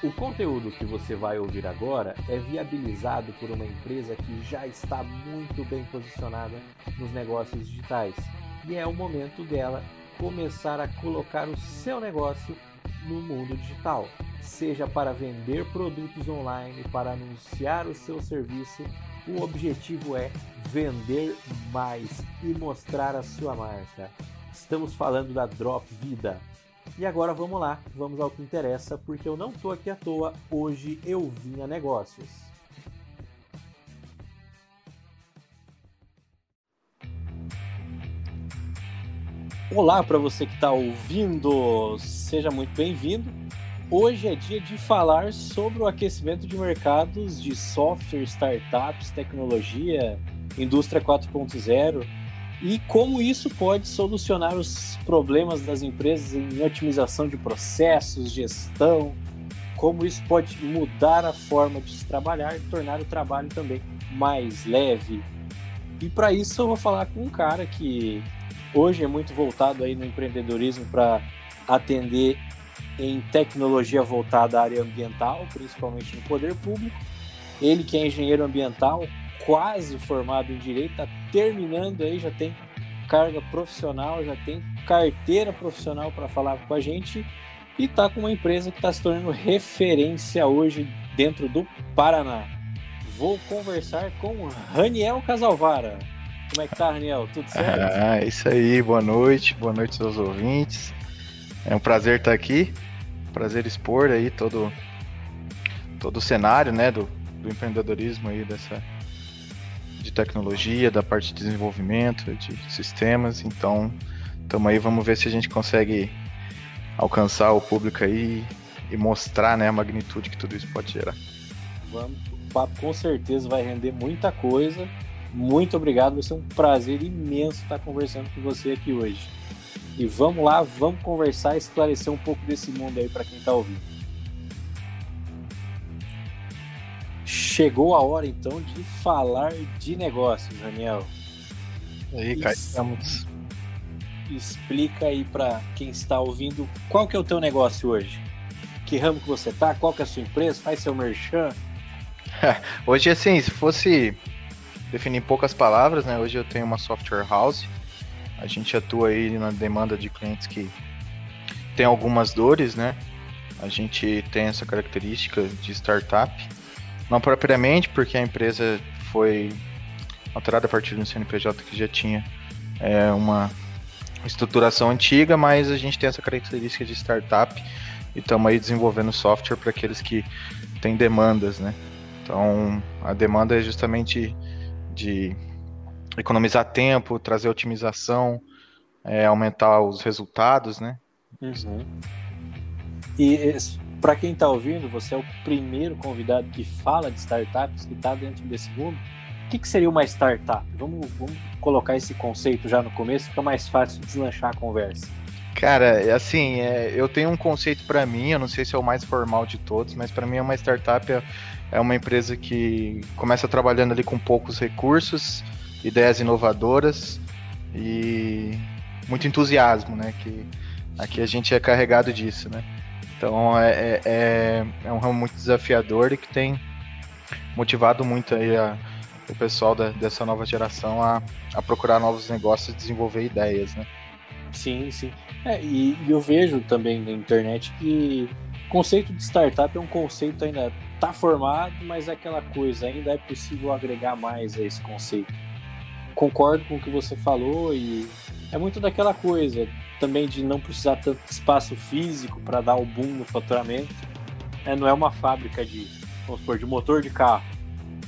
O conteúdo que você vai ouvir agora é viabilizado por uma empresa que já está muito bem posicionada nos negócios digitais e é o momento dela começar a colocar o seu negócio no mundo digital, seja para vender produtos online, para anunciar o seu serviço. O objetivo é vender mais e mostrar a sua marca. Estamos falando da Drop Vida e agora vamos lá, vamos ao que interessa, porque eu não tô aqui à toa, hoje eu vim a negócios. Olá para você que está ouvindo, seja muito bem-vindo. Hoje é dia de falar sobre o aquecimento de mercados de software, startups, tecnologia, indústria 4.0 e como isso pode solucionar os problemas das empresas em otimização de processos, gestão, como isso pode mudar a forma de se trabalhar e tornar o trabalho também mais leve. E para isso eu vou falar com um cara que hoje é muito voltado aí no empreendedorismo para atender em tecnologia voltada à área ambiental, principalmente no poder público. Ele que é engenheiro ambiental, quase formado em direito, está terminando aí, já tem carga profissional, já tem carteira profissional para falar com a gente e está com uma empresa que está se tornando referência hoje dentro do Paraná. Vou conversar com Raniel Casalvara. Como é que tá, Raniel? Tudo certo? Ah, isso aí. Boa noite. Boa noite aos ouvintes. É um prazer estar aqui. Prazer expor aí todo todo o cenário, né, do, do empreendedorismo aí dessa de tecnologia, da parte de desenvolvimento, de sistemas. Então, estamos aí, vamos ver se a gente consegue alcançar o público aí e mostrar né, a magnitude que tudo isso pode gerar. Vamos, o papo com certeza vai render muita coisa. Muito obrigado, vai ser um prazer imenso estar conversando com você aqui hoje. E vamos lá, vamos conversar esclarecer um pouco desse mundo aí para quem está ouvindo. Chegou a hora então de falar de negócios, Daniel. Aí, cara, estamos. Explica aí para quem está ouvindo qual que é o teu negócio hoje. Que ramo que você tá? Qual que é a sua empresa? Faz seu merchan? hoje, assim, se fosse definir em poucas palavras, né? Hoje eu tenho uma software house. A gente atua aí na demanda de clientes que tem algumas dores, né? A gente tem essa característica de startup não propriamente, porque a empresa foi alterada a partir do CNPJ que já tinha é, uma estruturação antiga, mas a gente tem essa característica de startup e estamos aí desenvolvendo software para aqueles que têm demandas, né? Então, a demanda é justamente de economizar tempo, trazer otimização, é, aumentar os resultados, né? Uhum. E para quem está ouvindo, você é o primeiro convidado que fala de startups, que está dentro desse mundo. O que, que, seria uma startup? Vamos, vamos colocar esse conceito já no começo, fica mais fácil deslanchar a conversa. Cara, é assim, é, eu tenho um conceito para mim, eu não sei se é o mais formal de todos, mas para mim é uma startup é, é uma empresa que começa trabalhando ali com poucos recursos, ideias inovadoras e muito entusiasmo, né? Que aqui a gente é carregado disso, né? Então é, é, é, é um ramo muito desafiador e que tem motivado muito aí a, o pessoal da, dessa nova geração a, a procurar novos negócios e desenvolver ideias, né? Sim, sim. É, e, e, eu vejo também na internet que o conceito de startup é um conceito ainda está formado, mas é aquela coisa, ainda é possível agregar mais a esse conceito. Concordo com o que você falou e é muito daquela coisa também de não precisar tanto espaço físico para dar o boom no faturamento. É, não é uma fábrica de, vamos supor, de motor de carro.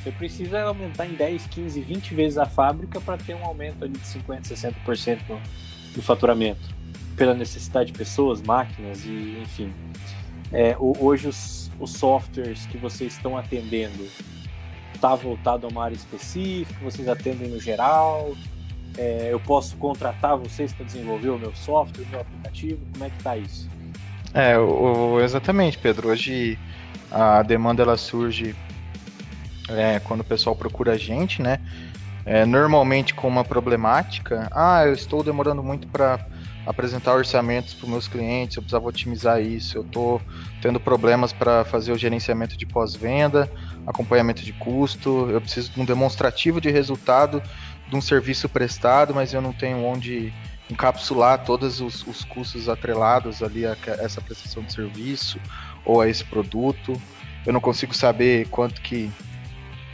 Você precisa aumentar em 10, 15, 20 vezes a fábrica para ter um aumento ali de 50, 60% no, no faturamento. Pela necessidade de pessoas, máquinas e enfim. É, hoje os, os softwares que vocês estão atendendo está voltado a uma área específica, vocês atendem no geral, é, eu posso contratar vocês para desenvolver o meu software, o meu aplicativo? Como é que está isso? É, o, exatamente, Pedro. Hoje a demanda ela surge é, quando o pessoal procura a gente, né? É, normalmente com uma problemática. Ah, eu estou demorando muito para apresentar orçamentos para meus clientes, eu precisava otimizar isso, eu estou tendo problemas para fazer o gerenciamento de pós-venda, acompanhamento de custo, eu preciso de um demonstrativo de resultado de um serviço prestado, mas eu não tenho onde encapsular todos os, os custos atrelados ali a essa prestação de serviço ou a esse produto. Eu não consigo saber quanto que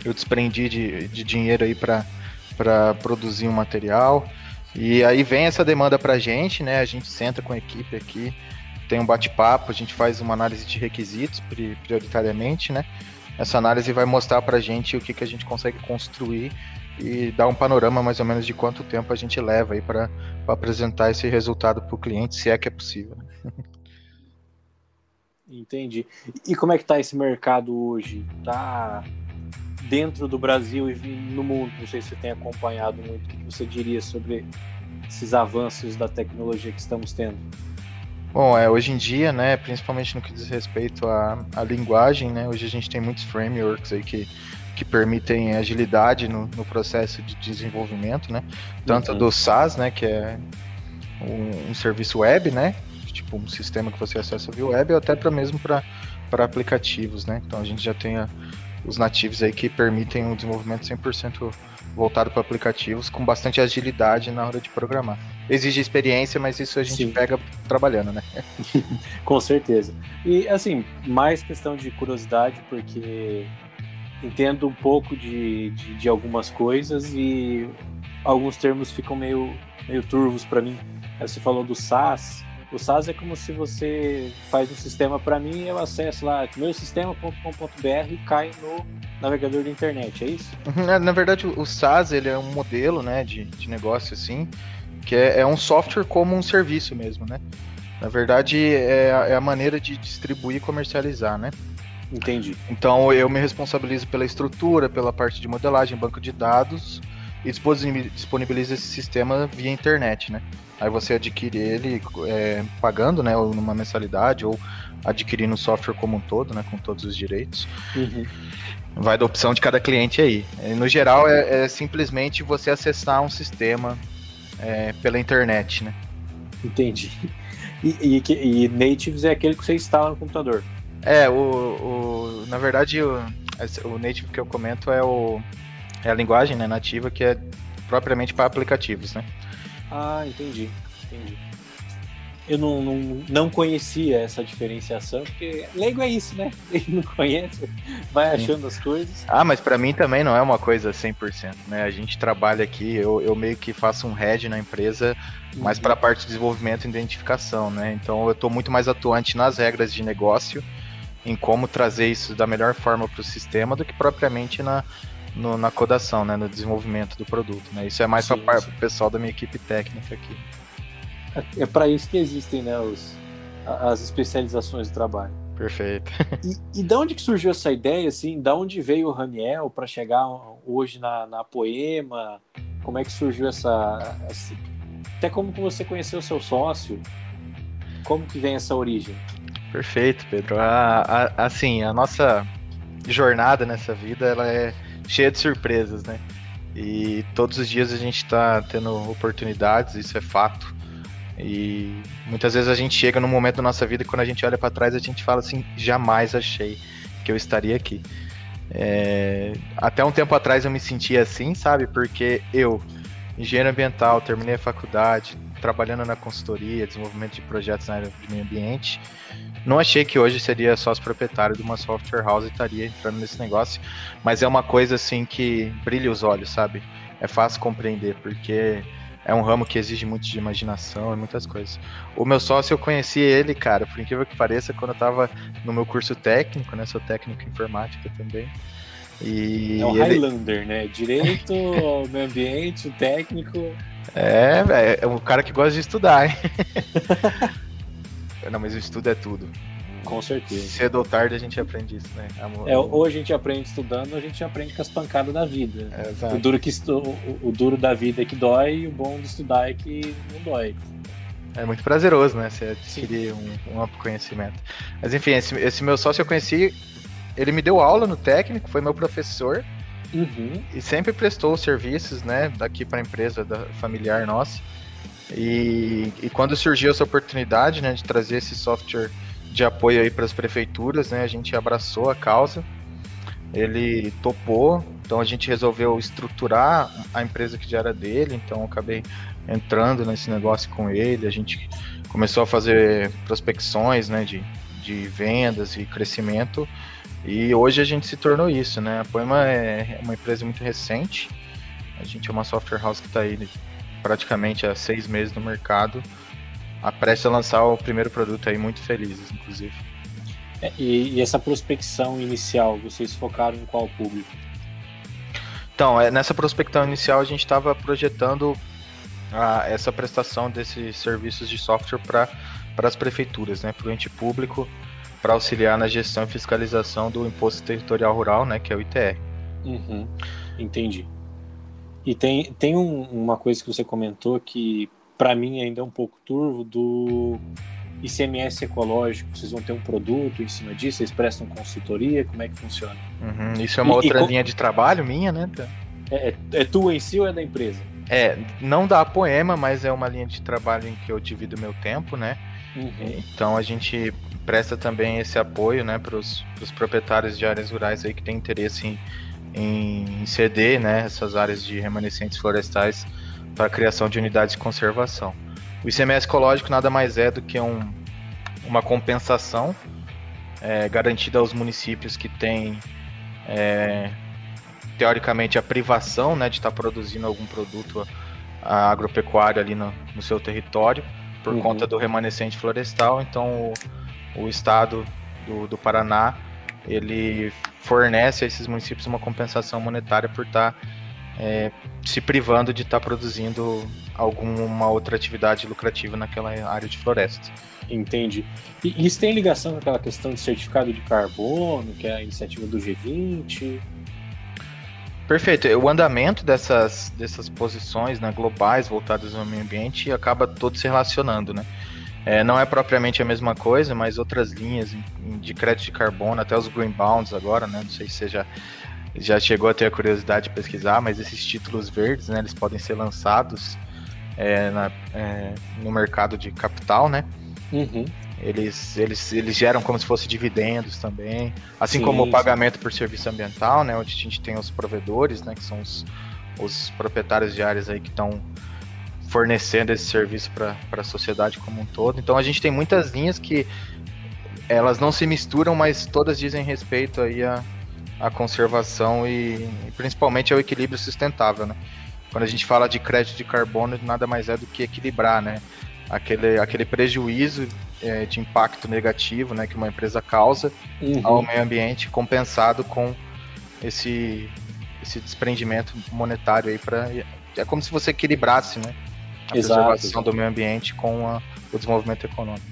eu desprendi de, de dinheiro aí para produzir um material. E aí vem essa demanda para a gente, né? A gente senta com a equipe aqui, tem um bate-papo, a gente faz uma análise de requisitos prioritariamente, né? Essa análise vai mostrar para a gente o que, que a gente consegue construir e dar um panorama mais ou menos de quanto tempo a gente leva aí para apresentar esse resultado para o cliente, se é que é possível. Entendi. E como é que está esse mercado hoje? Tá dentro do Brasil e no mundo? Não sei se você tem acompanhado muito. O que você diria sobre esses avanços da tecnologia que estamos tendo? Bom, é, hoje em dia, né, principalmente no que diz respeito à, à linguagem, né, hoje a gente tem muitos frameworks aí que, que permitem agilidade no, no processo de desenvolvimento, né, tanto uhum. do SaaS, né, que é um, um, serviço web, né, tipo um sistema que você acessa via web, ou até para mesmo para aplicativos, né, então a gente já tem a, os nativos aí que permitem um desenvolvimento 100% voltado para aplicativos com bastante agilidade na hora de programar. Exige experiência, mas isso a gente Sim. pega trabalhando, né? com certeza. E assim, mais questão de curiosidade, porque entendo um pouco de, de, de algumas coisas e alguns termos ficam meio, meio turvos para mim. Você falou do SaaS, o SaaS é como se você faz um sistema para mim e eu acesso lá meusistema.com.br e cai no navegador da internet, é isso? Uhum, na verdade, o SaaS ele é um modelo né, de, de negócio assim, que é, é um software como um serviço mesmo, né? Na verdade, é, é a maneira de distribuir e comercializar, né? Entendi. Então eu me responsabilizo pela estrutura, pela parte de modelagem, banco de dados e disponibilizo esse sistema via internet, né? Aí você adquire ele é, pagando, né, ou numa mensalidade, ou adquirindo o software como um todo, né, com todos os direitos. Uhum. Vai da opção de cada cliente aí. No geral, é, é simplesmente você acessar um sistema é, pela internet, né? Entendi. E, e, e, Natives é aquele que você instala no computador? É, o, o na verdade, o, o Native que eu comento é, o, é a linguagem né, nativa que é propriamente para aplicativos, né? Ah, entendi. Entendi. Eu não, não, não conhecia essa diferenciação, porque leigo é isso, né? Ele não conhece, vai achando Sim. as coisas. Ah, mas para mim também não é uma coisa 100%, né? A gente trabalha aqui, eu, eu meio que faço um head na empresa, uhum. mais para a parte de desenvolvimento e identificação, né? Então eu estou muito mais atuante nas regras de negócio, em como trazer isso da melhor forma para o sistema do que propriamente na, no, na codação, né, no desenvolvimento do produto. Né? Isso é mais para o pessoal da minha equipe técnica aqui. É, é para isso que existem né, os, as especializações do trabalho. Perfeito. E, e da onde que surgiu essa ideia, assim? Da onde veio o Raniel para chegar hoje na, na Poema? Como é que surgiu essa, essa... Até como que você conheceu o seu sócio? Como que vem essa origem? Perfeito, Pedro. A, a, assim, a nossa jornada nessa vida, ela é cheia de surpresas, né? E todos os dias a gente está tendo oportunidades, isso é fato. E muitas vezes a gente chega num momento da nossa vida e quando a gente olha para trás a gente fala assim: jamais achei que eu estaria aqui. É... Até um tempo atrás eu me sentia assim, sabe? Porque eu, engenheiro ambiental, terminei a faculdade, trabalhando na consultoria, desenvolvimento de projetos na área de meio ambiente. Não achei que hoje seria sócio proprietário de uma software house e estaria entrando nesse negócio, mas é uma coisa assim que brilha os olhos, sabe? É fácil compreender, porque é um ramo que exige muito de imaginação e muitas coisas. O meu sócio, eu conheci ele, cara, por incrível que pareça, quando eu tava no meu curso técnico, né? Sou técnico em informática também. E é o ele... Highlander, né? Direito, meio ambiente, técnico. É, é um cara que gosta de estudar, hein? Não, mas o estudo é tudo. Com certeza. Cedo ou tarde a gente aprende isso, né? Amor, é, ou a gente aprende estudando, ou a gente aprende com as pancadas da vida. É, o, duro que o, o duro da vida é que dói, e o bom de estudar é que não dói. É muito prazeroso, né? Você adquirir um, um conhecimento. Mas enfim, esse, esse, meu sócio eu conheci, ele me deu aula no técnico, foi meu professor. Uhum. E sempre prestou serviços, né? Daqui para a empresa da familiar nossa. E, e quando surgiu essa oportunidade né, de trazer esse software de apoio aí para as prefeituras, né, a gente abraçou a causa. Ele topou, então a gente resolveu estruturar a empresa que já era dele, então acabei entrando nesse negócio com ele. A gente começou a fazer prospecções né, de, de vendas e crescimento. E hoje a gente se tornou isso, né? A Poema é uma empresa muito recente. A gente é uma software house que está aí praticamente há seis meses no mercado, a prestes a lançar o primeiro produto aí, muito felizes, inclusive. É, e, e, essa prospecção inicial, vocês focaram em qual público? Então, é, nessa prospecção inicial a gente estava projetando a, essa prestação desses serviços de software para as prefeituras, né, para o ente público, para auxiliar na gestão e fiscalização do Imposto Territorial Rural, né, que é o ITR. Uhum, entendi. E tem, tem um, uma coisa que você comentou que para mim ainda é um pouco turvo do ICMS ecológico. Vocês vão ter um produto em cima disso? Vocês prestam consultoria? Como é que funciona? Uhum, isso é uma e, outra e linha de trabalho minha, né? É, é, é tua em si ou é da empresa? É, não da Poema, mas é uma linha de trabalho em que eu divido meu tempo, né? Uhum. Então a gente presta também esse apoio, né, para os proprietários de áreas rurais aí que têm interesse em em ceder né, essas áreas de remanescentes florestais para a criação de unidades de conservação. O ICMS ecológico nada mais é do que um, uma compensação é, garantida aos municípios que têm, é, teoricamente, a privação né, de estar tá produzindo algum produto agropecuário ali no, no seu território, por uhum. conta do remanescente florestal. Então, o, o estado do, do Paraná ele fornece a esses municípios uma compensação monetária por estar tá, é, se privando de estar tá produzindo alguma outra atividade lucrativa naquela área de floresta. Entendi. E isso tem ligação com aquela questão de certificado de carbono, que é a iniciativa do G20? Perfeito. O andamento dessas, dessas posições né, globais voltadas ao meio ambiente acaba todo se relacionando, né? É, não é propriamente a mesma coisa, mas outras linhas de crédito de carbono, até os green bonds agora, né? Não sei se você já, já chegou a ter a curiosidade de pesquisar, mas esses títulos verdes, né? Eles podem ser lançados é, na, é, no mercado de capital, né? Uhum. Eles, eles, eles geram como se fosse dividendos também, assim sim, como o pagamento sim. por serviço ambiental, né? Onde a gente tem os provedores, né? Que são os, os proprietários de áreas aí que estão fornecendo esse serviço para a sociedade como um todo. Então a gente tem muitas linhas que elas não se misturam, mas todas dizem respeito aí à, à conservação e, e principalmente ao equilíbrio sustentável, né? Quando a gente fala de crédito de carbono, nada mais é do que equilibrar, né? Aquele, aquele prejuízo é, de impacto negativo né, que uma empresa causa uhum. ao meio ambiente compensado com esse, esse desprendimento monetário aí para é como se você equilibrasse né, a exato, preservação exato. do meio ambiente com a, o desenvolvimento econômico.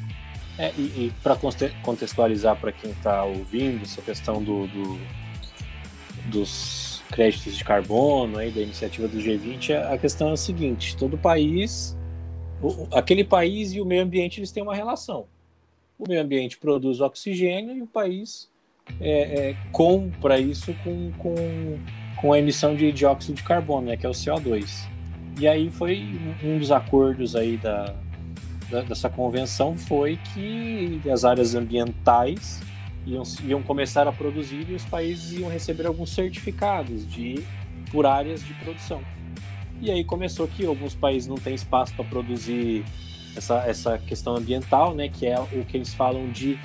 É, e, e para contextualizar para quem está ouvindo essa questão do, do, dos créditos de carbono, aí, da iniciativa do G20, a questão é a seguinte: todo país, o, aquele país e o meio ambiente eles têm uma relação. O meio ambiente produz oxigênio e o país é, é, compra isso com, com, com a emissão de dióxido de carbono, né, que é o CO2. E aí foi um dos acordos aí da, da, dessa convenção foi que as áreas ambientais iam, iam começar a produzir e os países iam receber alguns certificados de por áreas de produção. E aí começou que alguns países não têm espaço para produzir essa, essa questão ambiental, né, que é o que eles falam de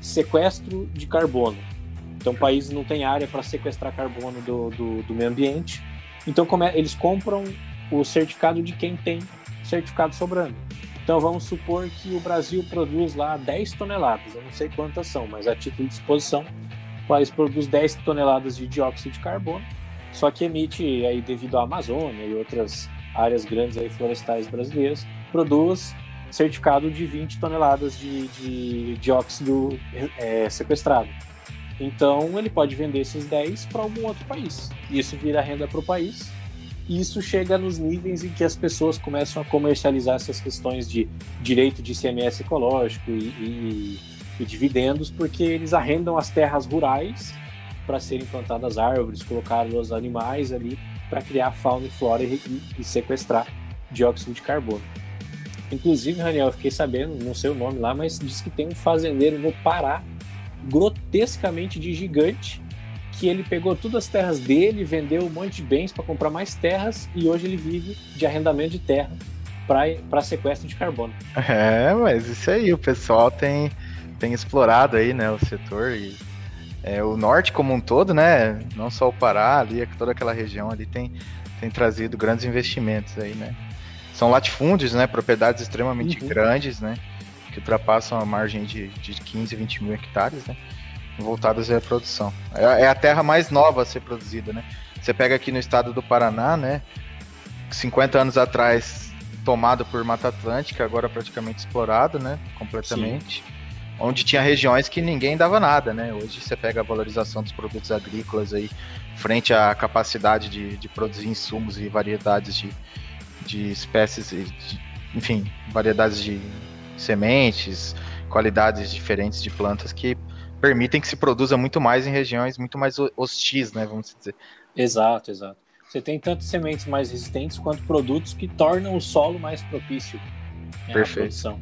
sequestro de carbono. Então, países não têm área para sequestrar carbono do, do, do, meio ambiente. Então, como é, eles compram o certificado de quem tem certificado sobrando. Então vamos supor que o Brasil produz lá 10 toneladas, eu não sei quantas são, mas a título de exposição, o país produz 10 toneladas de dióxido de carbono, só que emite aí devido à Amazônia e outras áreas grandes aí florestais brasileiras, produz certificado de 20 toneladas de, de dióxido é, sequestrado. Então ele pode vender esses 10 para algum outro país. Isso vira renda para o país e isso chega nos níveis em que as pessoas começam a comercializar essas questões de direito de ICMS ecológico e, e, e dividendos, porque eles arrendam as terras rurais para serem plantadas árvores, colocar os animais ali para criar fauna e flora e, e, sequestrar dióxido de carbono. Inclusive, Raniel, eu fiquei sabendo, não sei o nome lá, mas diz que tem um fazendeiro no Pará, grotescamente de gigante, que ele pegou todas as terras dele, vendeu um monte de bens para comprar mais terras e hoje ele vive de arrendamento de terra para sequestro de carbono. É, mas isso aí, o pessoal tem, tem explorado aí, né, o setor e é, o norte como um todo, né, não só o Pará, ali, toda aquela região ali tem, tem trazido grandes investimentos aí, né. São latifúndios, né, propriedades extremamente uhum. grandes, né, que ultrapassam a margem de, de 15, 20 mil hectares, né, voltadas à produção. É, é a terra mais nova a ser produzida, né. Você pega aqui no estado do Paraná, né, 50 anos atrás tomado por Mata Atlântica, agora praticamente explorado, né? Completamente. Sim. Onde tinha regiões que ninguém dava nada, né? Hoje você pega a valorização dos produtos agrícolas aí, frente à capacidade de, de produzir insumos e variedades de, de espécies, de, enfim, variedades de sementes, qualidades diferentes de plantas que permitem que se produza muito mais em regiões muito mais hostis, né? Vamos dizer. Exato, exato. Você tem tanto sementes mais resistentes quanto produtos que tornam o solo mais propício né, à produção.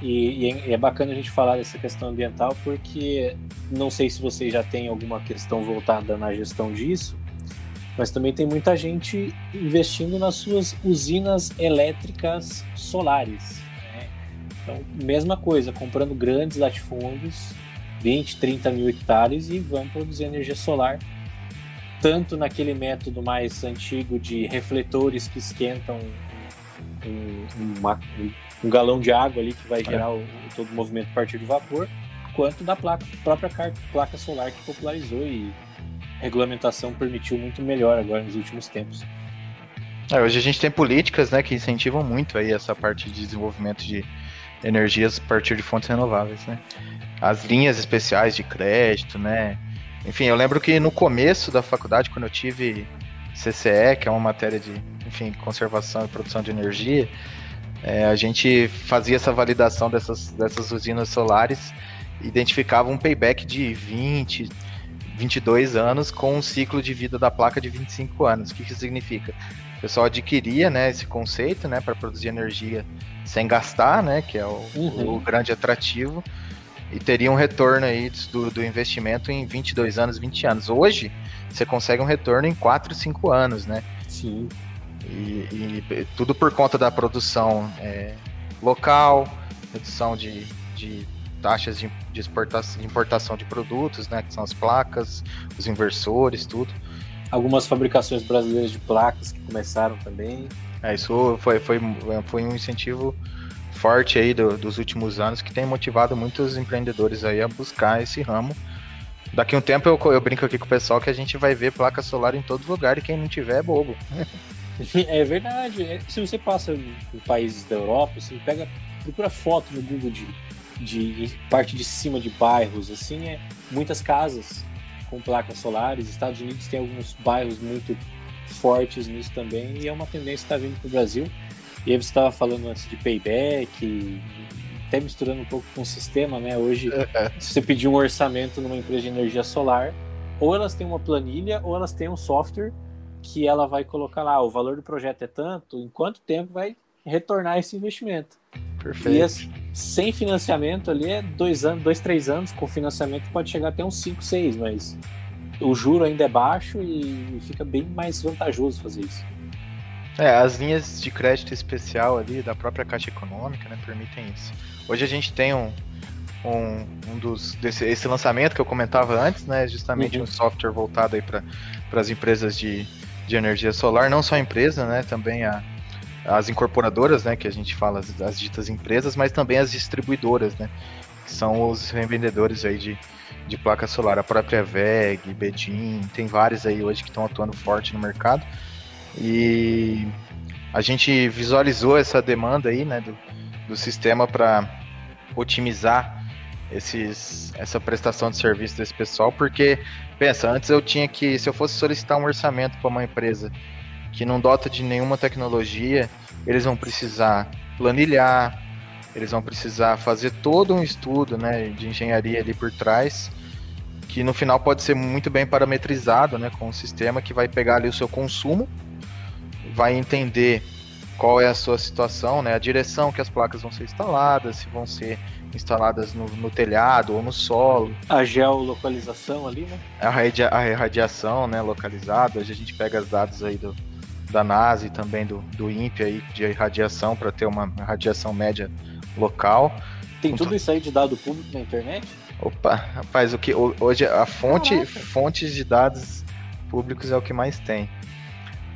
E, é, e, é bacana a gente falar dessa questão ambiental porque não sei se você já tem alguma questão voltada na gestão disso, mas também tem muita gente investindo nas suas usinas elétricas solares. Né? Então, mesma coisa, comprando grandes latifúndios, 20, 30 mil hectares e vão produzir energia solar tanto naquele método mais antigo de refletores que esquentam um, uma, um galão de água ali que vai gerar o, todo o movimento a partir do vapor, quanto da placa, própria placa solar que popularizou e regulamentação permitiu muito melhor agora nos últimos tempos. É, hoje a gente tem políticas né, que incentivam muito aí essa parte de desenvolvimento de energias a partir de fontes renováveis. Né? As linhas especiais de crédito, né? Enfim, eu lembro que no começo da faculdade, quando eu tive CCE, que é uma matéria de enfim, conservação e produção de energia, é, a gente fazia essa validação dessas, dessas usinas solares, identificava um payback de 20, 22 anos com um ciclo de vida da placa de 25 anos. O que, que isso significa? O pessoal adquiria né, esse conceito né, para produzir energia sem gastar, né, que é o, uhum. o grande atrativo e teria um retorno aí do, do investimento em 22 anos, 20 anos. Hoje, você consegue um retorno em 4, 5 anos, né? Sim. E, e tudo por conta da produção é, local, redução de, de taxas de, de, exportação, de importação de produtos, né? Que são as placas, os inversores, tudo. Algumas fabricações brasileiras de placas que começaram também. É, isso foi, foi, foi um incentivo forte aí do, dos últimos anos que tem motivado muitos empreendedores aí a buscar esse ramo. Daqui a um tempo eu, eu brinco aqui com o pessoal que a gente vai ver placa solar em todo lugar e quem não tiver é bobo. É verdade. É, se você passa em países da Europa, você pega, procura foto no Google de, de parte de cima de bairros, assim, é muitas casas com placas solares. Estados Unidos tem alguns bairros muito fortes nisso também e é uma tendência que está vindo para o Brasil. E aí você estava falando antes de payback, até misturando um pouco com o sistema, né? Hoje, é, é. se você pedir um orçamento numa empresa de energia solar, ou elas têm uma planilha, ou elas têm um software que ela vai colocar lá, o valor do projeto é tanto, em quanto tempo vai retornar esse investimento. Perfeito. E esse, sem financiamento ali é dois anos, dois, três anos, com financiamento pode chegar até uns cinco, seis, mas o juro ainda é baixo e fica bem mais vantajoso fazer isso. É, as linhas de crédito especial ali da própria Caixa Econômica, né, permitem isso. Hoje a gente tem um, um, um dos desse esse lançamento que eu comentava antes, né, justamente uhum. um software voltado aí para as empresas de, de energia solar, não só a empresa, né, também a, as incorporadoras, né, que a gente fala as, as ditas empresas, mas também as distribuidoras, né, que são os revendedores aí de, de placa solar, a própria VEG, Bedin, tem vários aí hoje que estão atuando forte no mercado. E a gente visualizou essa demanda aí, né, do, do sistema para otimizar esses, essa prestação de serviço desse pessoal, porque, pensa, antes eu tinha que, se eu fosse solicitar um orçamento para uma empresa que não dota de nenhuma tecnologia, eles vão precisar planilhar, eles vão precisar fazer todo um estudo né, de engenharia ali por trás, que no final pode ser muito bem parametrizado né, com um sistema que vai pegar ali o seu consumo vai entender qual é a sua situação, né? A direção que as placas vão ser instaladas, se vão ser instaladas no, no telhado ou no solo. A geolocalização ali, né? A, radia, a radiação, né, localizada. Hoje a gente pega os dados aí do, da NASA e também do, do INPE aí de radiação para ter uma radiação média local. Tem tudo isso aí de dado público na internet? Opa, rapaz, o que hoje a fonte, fontes de dados públicos é o que mais tem.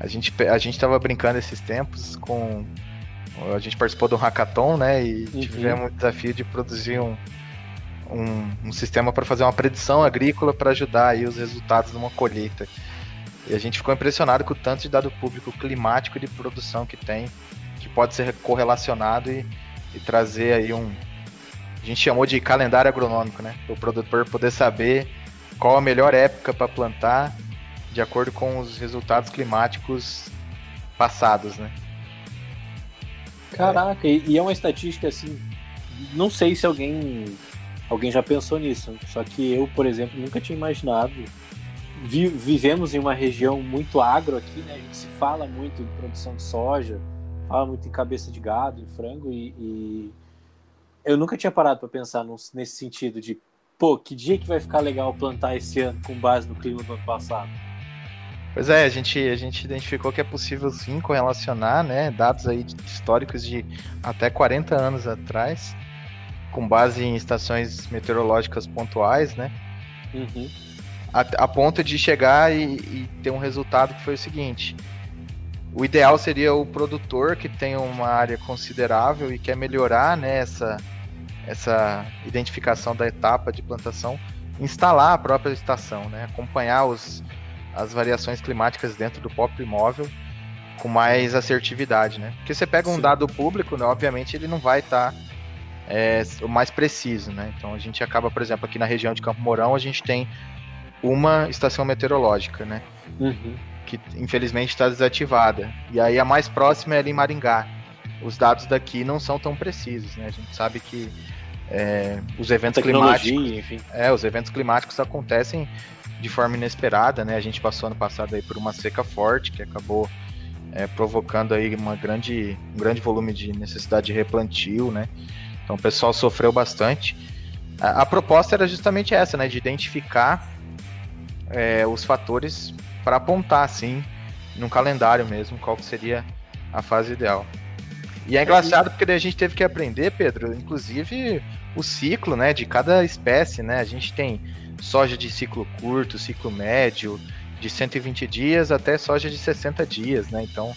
A gente a gente estava brincando esses tempos com a gente participou do hackathon, né? E uhum. tivemos o desafio de produzir um, um, um sistema para fazer uma predição agrícola para ajudar aí os resultados de uma colheita. E a gente ficou impressionado com o tanto de dado público climático e de produção que tem, que pode ser correlacionado e, e trazer aí um. A gente chamou de calendário agronômico, né? Para o produtor poder saber qual a melhor época para plantar de acordo com os resultados climáticos passados, né? Caraca, é. e, é uma estatística assim, não sei se alguém alguém já pensou nisso, só que eu, por exemplo, nunca tinha imaginado. Vi, vivemos em uma região muito agro aqui, né? A gente se fala muito de produção de soja, fala muito em cabeça de gado, em frango e, e eu nunca tinha parado para pensar nesse sentido de, pô, que dia que vai ficar legal plantar esse ano com base no clima do ano passado? Pois é, a gente, a gente identificou que é possível sim correlacionar né, dados aí históricos de até 40 anos atrás, com base em estações meteorológicas pontuais, né? Uhum. A, a, ponto de chegar e, e, ter um resultado que foi o seguinte: o ideal seria o produtor que tem uma área considerável e quer melhorar né, essa, essa identificação da etapa de plantação, instalar a própria estação, né, acompanhar os, as variações climáticas dentro do próprio imóvel com mais assertividade, né? Porque você pega um Sim. dado público, né, obviamente ele não vai estar tá, é, o mais preciso, né? Então a gente acaba, por exemplo, aqui na região de Campo Mourão, a gente tem uma estação meteorológica, né? Uhum. Que infelizmente está desativada. E aí a mais próxima é ali em Maringá. Os dados daqui não são tão precisos, né? A gente sabe que é, os eventos climáticos, enfim. É, os eventos climáticos acontecem de forma inesperada, né? A gente passou ano passado aí por uma seca forte que acabou é, provocando aí uma grande, um grande volume de necessidade de replantio, né? Então o pessoal sofreu bastante. A, a proposta era justamente essa, né? De identificar é, os fatores para apontar, assim, num calendário mesmo, qual seria a fase ideal. E é engraçado porque a gente teve que aprender, Pedro, inclusive o ciclo, né, de cada espécie, né? A gente tem soja de ciclo curto, ciclo médio, de 120 dias até soja de 60 dias, né? Então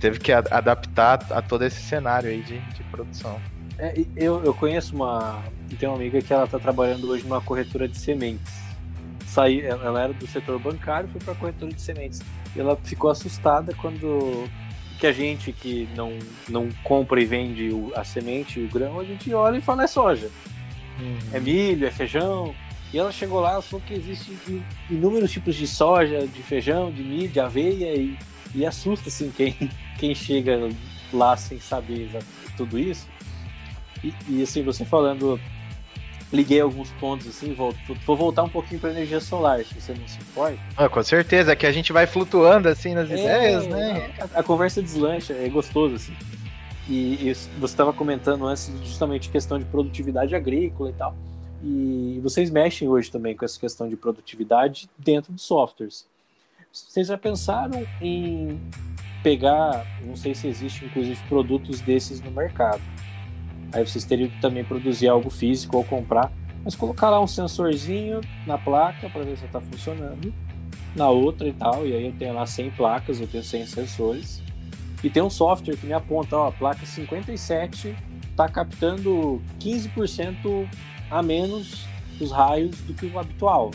teve que adaptar a todo esse cenário aí de, de produção. É, eu, eu conheço uma. Tem uma amiga que ela está trabalhando hoje numa corretora de sementes. Saí, ela era do setor bancário foi para a corretora de sementes. E ela ficou assustada quando que a gente que não, não compra e vende o, a semente, o grão, a gente olha e fala é soja. Uhum. É milho, é feijão. E ela chegou lá e falou que existem inúmeros tipos de soja, de feijão, de milho, de aveia, e, e assusta assim, quem, quem chega lá sem saber tudo isso. E, e, assim, você falando, liguei alguns pontos assim, vou, vou voltar um pouquinho para energia solar, se você não se importa. Ah, com certeza, é que a gente vai flutuando assim nas é, ideias, né? A, a, conversa deslancha, é gostoso assim. E, e você estava comentando antes justamente questão de produtividade agrícola e tal. E vocês mexem hoje também com essa questão de produtividade dentro de softwares. Vocês já pensaram em pegar, não sei se existe inclusive produtos desses no mercado. Aí vocês teriam que também produzir algo físico ou comprar, mas colocar lá um sensorzinho na placa para ver se está funcionando, na outra e tal, e aí eu tenho lá 100 placas, eu tenho 100 sensores. E tem um software que me aponta, ó, a placa 57 está captando 15% a menos os raios do que o habitual.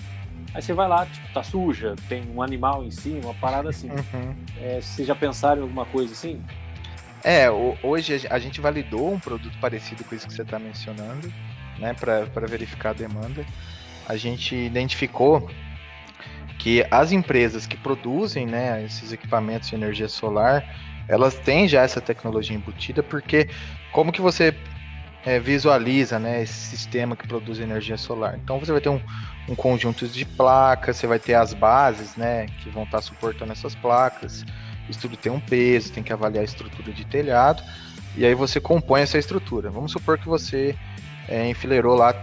Aí você vai lá, tipo, tá suja, tem um animal em cima, uma parada assim. Uhum. É, vocês já pensaram em alguma coisa assim? É, hoje a gente validou um produto parecido com isso que você está mencionando, né, para verificar a demanda. A gente identificou que as empresas que produzem né, esses equipamentos de energia solar, elas têm já essa tecnologia embutida, porque como que você é, visualiza né, esse sistema que produz energia solar. Então você vai ter um, um conjunto de placas, você vai ter as bases né, que vão estar suportando essas placas. isso tudo tem um peso, tem que avaliar a estrutura de telhado, e aí você compõe essa estrutura. Vamos supor que você é, enfileirou lá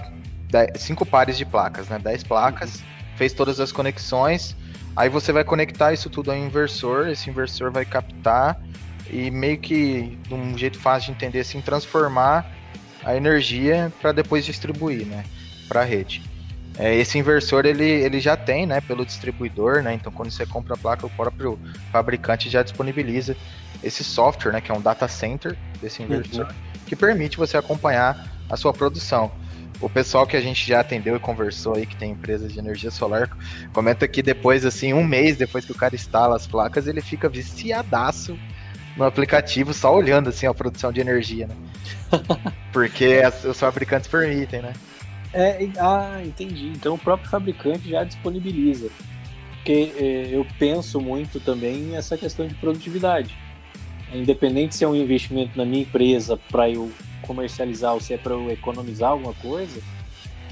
dez, cinco pares de placas, né? 10 placas, fez todas as conexões, aí você vai conectar isso tudo ao inversor, esse inversor vai captar e meio que, de um jeito fácil de entender assim, transformar a energia para depois distribuir, né, para a rede. É, esse inversor ele, ele já tem, né, pelo distribuidor, né, então quando você compra a placa, o próprio fabricante já disponibiliza esse software, né, que é um data center desse inversor, uhum. que permite você acompanhar a sua produção. O pessoal que a gente já atendeu e conversou aí, que tem empresas de energia solar, comenta que depois, assim, um mês depois que o cara instala as placas, ele fica viciadaço no aplicativo, só olhando, assim, a produção de energia, né? Porque as, os fabricantes permitem, né? É, ah, entendi. Então o próprio fabricante já disponibiliza. Porque é, eu penso muito também nessa questão de produtividade. Independente se é um investimento na minha empresa para eu comercializar ou se é para eu economizar alguma coisa,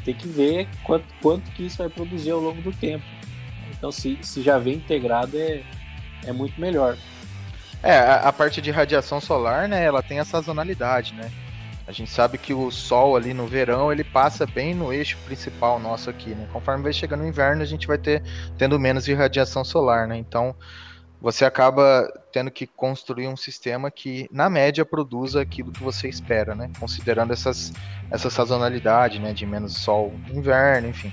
tem que ver quanto, quanto que isso vai produzir ao longo do tempo. Então, se, se já vem integrado, é, é muito melhor. É, a, a parte de radiação solar, né, ela tem a sazonalidade, né? A gente sabe que o sol ali no verão, ele passa bem no eixo principal nosso aqui, né? Conforme vai chegando o inverno, a gente vai ter tendo menos irradiação solar, né? Então, você acaba tendo que construir um sistema que, na média, produza aquilo que você espera, né? Considerando essas, essa sazonalidade, né? De menos sol no inverno, enfim.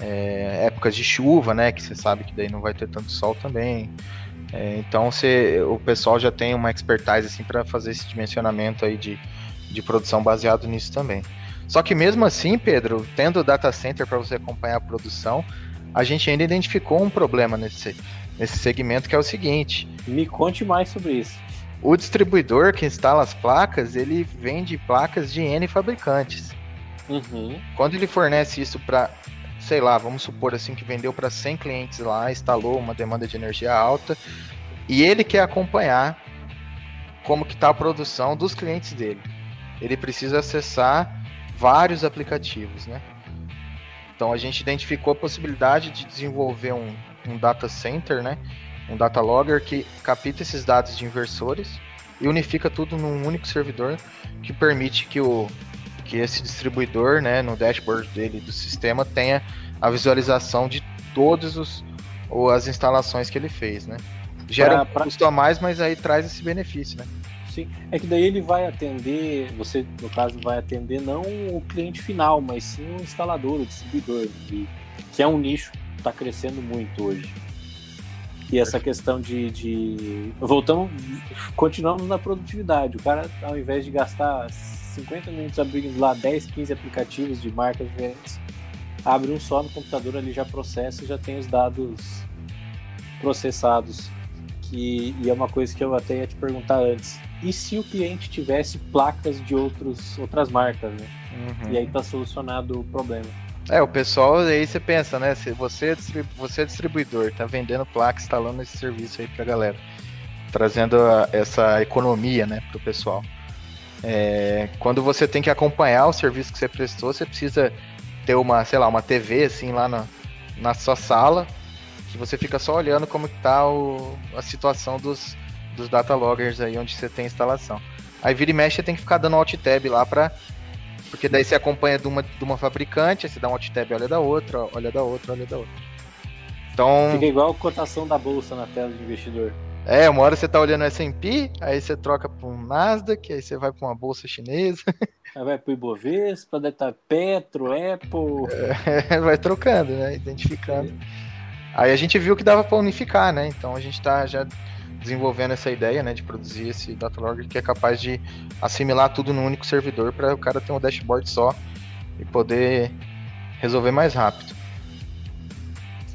É, épocas de chuva, né? Que você sabe que daí não vai ter tanto sol também. É, então, você, o pessoal já tem uma expertise assim para fazer esse dimensionamento aí de, de produção baseado nisso também. Só que mesmo assim, Pedro, tendo o data center para você acompanhar a produção, a gente ainda identificou um problema nesse nesse segmento, que é o seguinte. Me conte mais sobre isso. O distribuidor que instala as placas, ele vende placas de N fabricantes. Uhum. Quando ele fornece isso para, sei lá, vamos supor assim que vendeu para 100 clientes lá, instalou uma demanda de energia alta, e ele quer acompanhar como que está a produção dos clientes dele. Ele precisa acessar vários aplicativos, né? Então a gente identificou a possibilidade de desenvolver um, um data center, né? Um data logger que capta esses dados de inversores e unifica tudo num único servidor que permite que o que esse distribuidor, né, no dashboard dele do sistema tenha a visualização de todos os ou as instalações que ele fez, né? Gera pra, pra... um custo a mais, mas aí traz esse benefício, né? Sim, é que daí ele vai atender, você no caso vai atender não o cliente final, mas sim o instalador, o distribuidor, que, que é um nicho está crescendo muito hoje. E essa questão de, de. Voltamos, continuamos na produtividade. O cara, ao invés de gastar 50 minutos abrindo lá 10, 15 aplicativos de marcas diferentes, abre um só no computador ali, já processa e já tem os dados processados. Que, e é uma coisa que eu até ia te perguntar antes. E se o cliente tivesse placas de outros, outras marcas, né? Uhum. E aí está solucionado o problema. É, o pessoal, aí você pensa, né? Se você é, você é distribuidor, tá vendendo placa, instalando esse serviço aí pra galera, trazendo a, essa economia, né, pro pessoal. É, quando você tem que acompanhar o serviço que você prestou, você precisa ter uma, sei lá, uma TV assim lá na, na sua sala, que você fica só olhando como tá o, a situação dos, dos data loggers aí onde você tem instalação. Aí vira e mexe, você tem que ficar dando alt tab lá para porque daí você acompanha de uma, de uma fabricante, aí você dá um alt tab, olha da outra, olha da outra, olha da outra. Então. Fica igual a cotação da bolsa na tela de investidor. É, uma hora você tá olhando o S&P, aí você troca para um Nasdaq, aí você vai para uma bolsa chinesa. Aí vai pro Ibovespa, estar tá Petro, Apple. É, vai trocando, né? Identificando. Aí a gente viu que dava para unificar, né? Então a gente tá já desenvolvendo essa ideia, né, de produzir esse data logger que é capaz de assimilar tudo num único servidor para o cara ter um dashboard só e poder resolver mais rápido.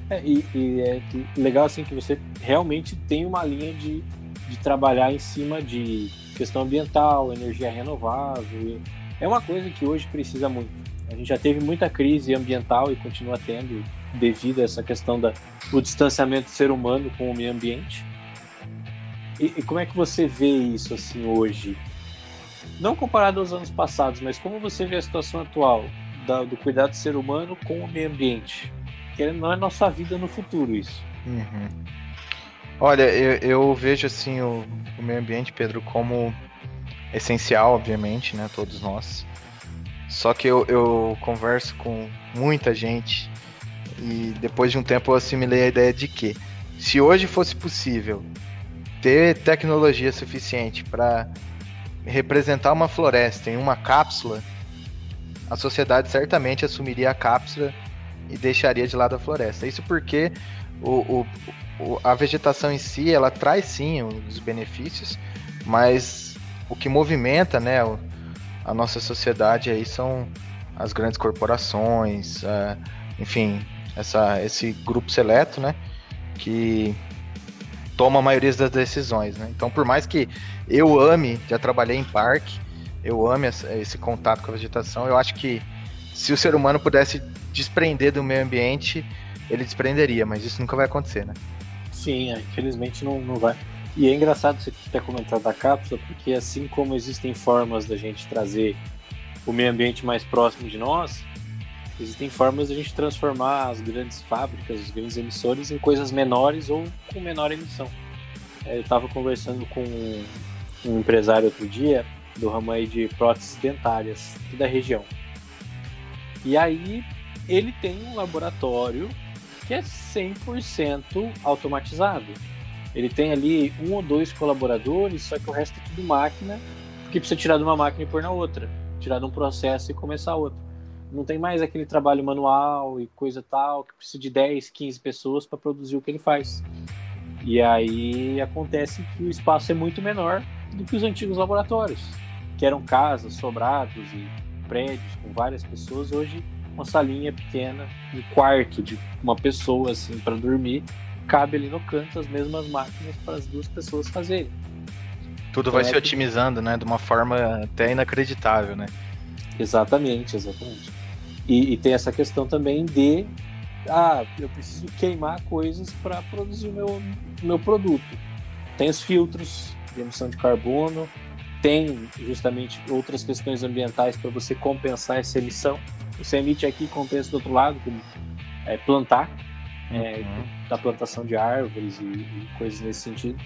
É, e, e, é legal assim que você realmente tem uma linha de, de trabalhar em cima de questão ambiental, energia renovável. É uma coisa que hoje precisa muito. A gente já teve muita crise ambiental e continua tendo devido a essa questão do distanciamento do ser humano com o meio ambiente. E, e, como é que você vê isso assim hoje? Não comparado aos anos passados, mas como você vê a situação atual da, do cuidado do ser humano com o meio ambiente? Que não é nossa vida no futuro isso. Uhum. Olha, eu, eu vejo assim o, o, meio ambiente, Pedro, como essencial, obviamente, né? Todos nós. Só que eu, eu converso com muita gente e depois de um tempo eu assimilei a ideia de que se hoje fosse possível ter tecnologia suficiente para representar uma floresta em uma cápsula, a sociedade certamente assumiria a cápsula e deixaria de lado a floresta. Isso porque o, o, a vegetação em si, ela traz sim os benefícios, mas o que movimenta né, a nossa sociedade aí são as grandes corporações, enfim, essa, esse grupo seleto, né, que toma a maioria das decisões, né? Então, por mais que eu ame, já trabalhei em parque, eu ame esse contato com a vegetação, eu acho que se o ser humano pudesse desprender do meio ambiente, ele desprenderia, mas isso nunca vai acontecer, né? Sim, é, infelizmente não, não vai. E é engraçado você ter comentado da cápsula, porque assim como existem formas da gente trazer o meio ambiente mais próximo de nós, existem formas da gente transformar as grandes fábricas, os grandes emissores em coisas menores ou com menor emissão. É, eu estava conversando com um empresário outro dia do ramo aí de próteses dentárias da região. E aí ele tem um laboratório que é 100% automatizado. Ele tem ali um ou dois colaboradores, só que o resto é tudo máquina, porque precisa tirar de uma máquina e pôr na outra, tirar de um processo e começar outro. Não tem mais aquele trabalho manual e coisa tal, que precisa de 10, 15 pessoas para produzir o que ele faz. E aí acontece que o espaço é muito menor do que os antigos laboratórios, que eram casas, sobrados e prédios com várias pessoas. Hoje uma salinha pequena, um quarto de uma pessoa assim para dormir, cabe ali no canto as mesmas máquinas para as duas pessoas fazerem. Tudo então vai é se otimizando, né, de uma forma até inacreditável, né? Exatamente, exatamente. E, e tem essa questão também de ah, eu preciso queimar coisas para produzir o meu, meu produto. Tem os filtros de emissão de carbono, tem justamente outras questões ambientais para você compensar essa emissão. Você emite aqui compensa do outro lado, como é, plantar, é, uhum. é, da plantação de árvores e, e coisas nesse sentido.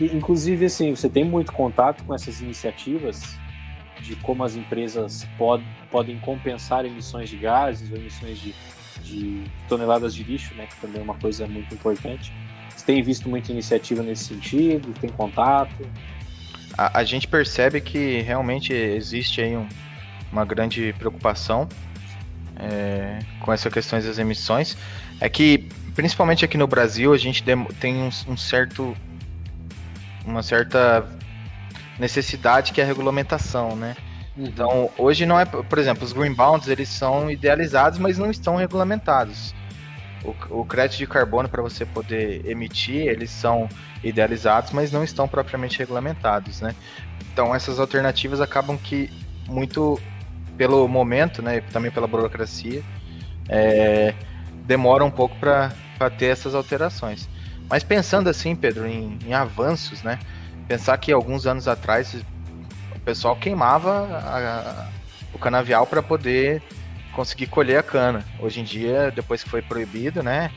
E, inclusive, assim, você tem muito contato com essas iniciativas de como as empresas pod, podem compensar emissões de gases ou emissões de, de toneladas de lixo, né, que também é uma coisa muito importante. Você tem visto muita iniciativa nesse sentido? Tem contato? A, a gente percebe que realmente existe aí um, uma grande preocupação é, com essa questão das emissões é que, principalmente aqui no Brasil, a gente tem um, um certo uma certa necessidade que é a regulamentação, né? Uhum. Então, hoje não é, por exemplo, os greenbounds eles são idealizados, mas não estão regulamentados. O, o crédito de carbono para você poder emitir, eles são idealizados, mas não estão propriamente regulamentados, né? Então, essas alternativas acabam que muito pelo momento, né, também pela burocracia, é, demora um pouco para ter essas alterações. Mas pensando assim, Pedro, em, em, avanços, né, pensar que alguns anos atrás o pessoal queimava a, o canavial para poder conseguir colher a cana. Hoje em dia, depois que foi proibido, né,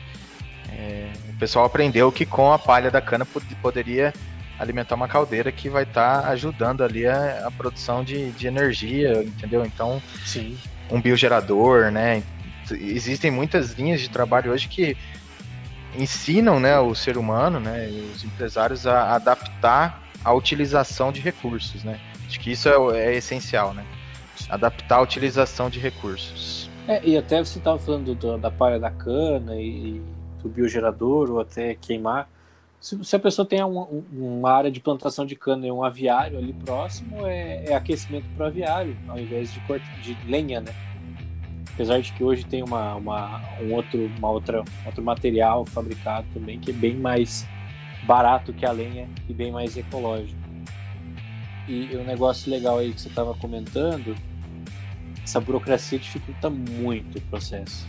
é, o pessoal aprendeu que com a palha da cana poderia alimentar uma caldeira que vai estar tá ajudando ali a, a produção de, de, energia, entendeu? Então, Sim. um biogerador, né? Existem muitas linhas de trabalho hoje que ensinam né, o ser humano, né, os empresários a adaptar a utilização de recursos, né? Acho que isso é, é essencial, né? Adaptar a utilização de recursos. É, e até você estava falando do, da palha da cana e, do biogerador ou até queimar se, se a pessoa tem um, uma área de plantação de cana e um aviário ali próximo, é, é aquecimento para aviário, ao invés de, de lenha, né? Apesar de que hoje tem uma, uma, um outro, uma outra, outro material fabricado também que é bem mais barato que a lenha e bem mais ecológico. E um negócio legal aí que você estava comentando, essa burocracia dificulta muito o processo.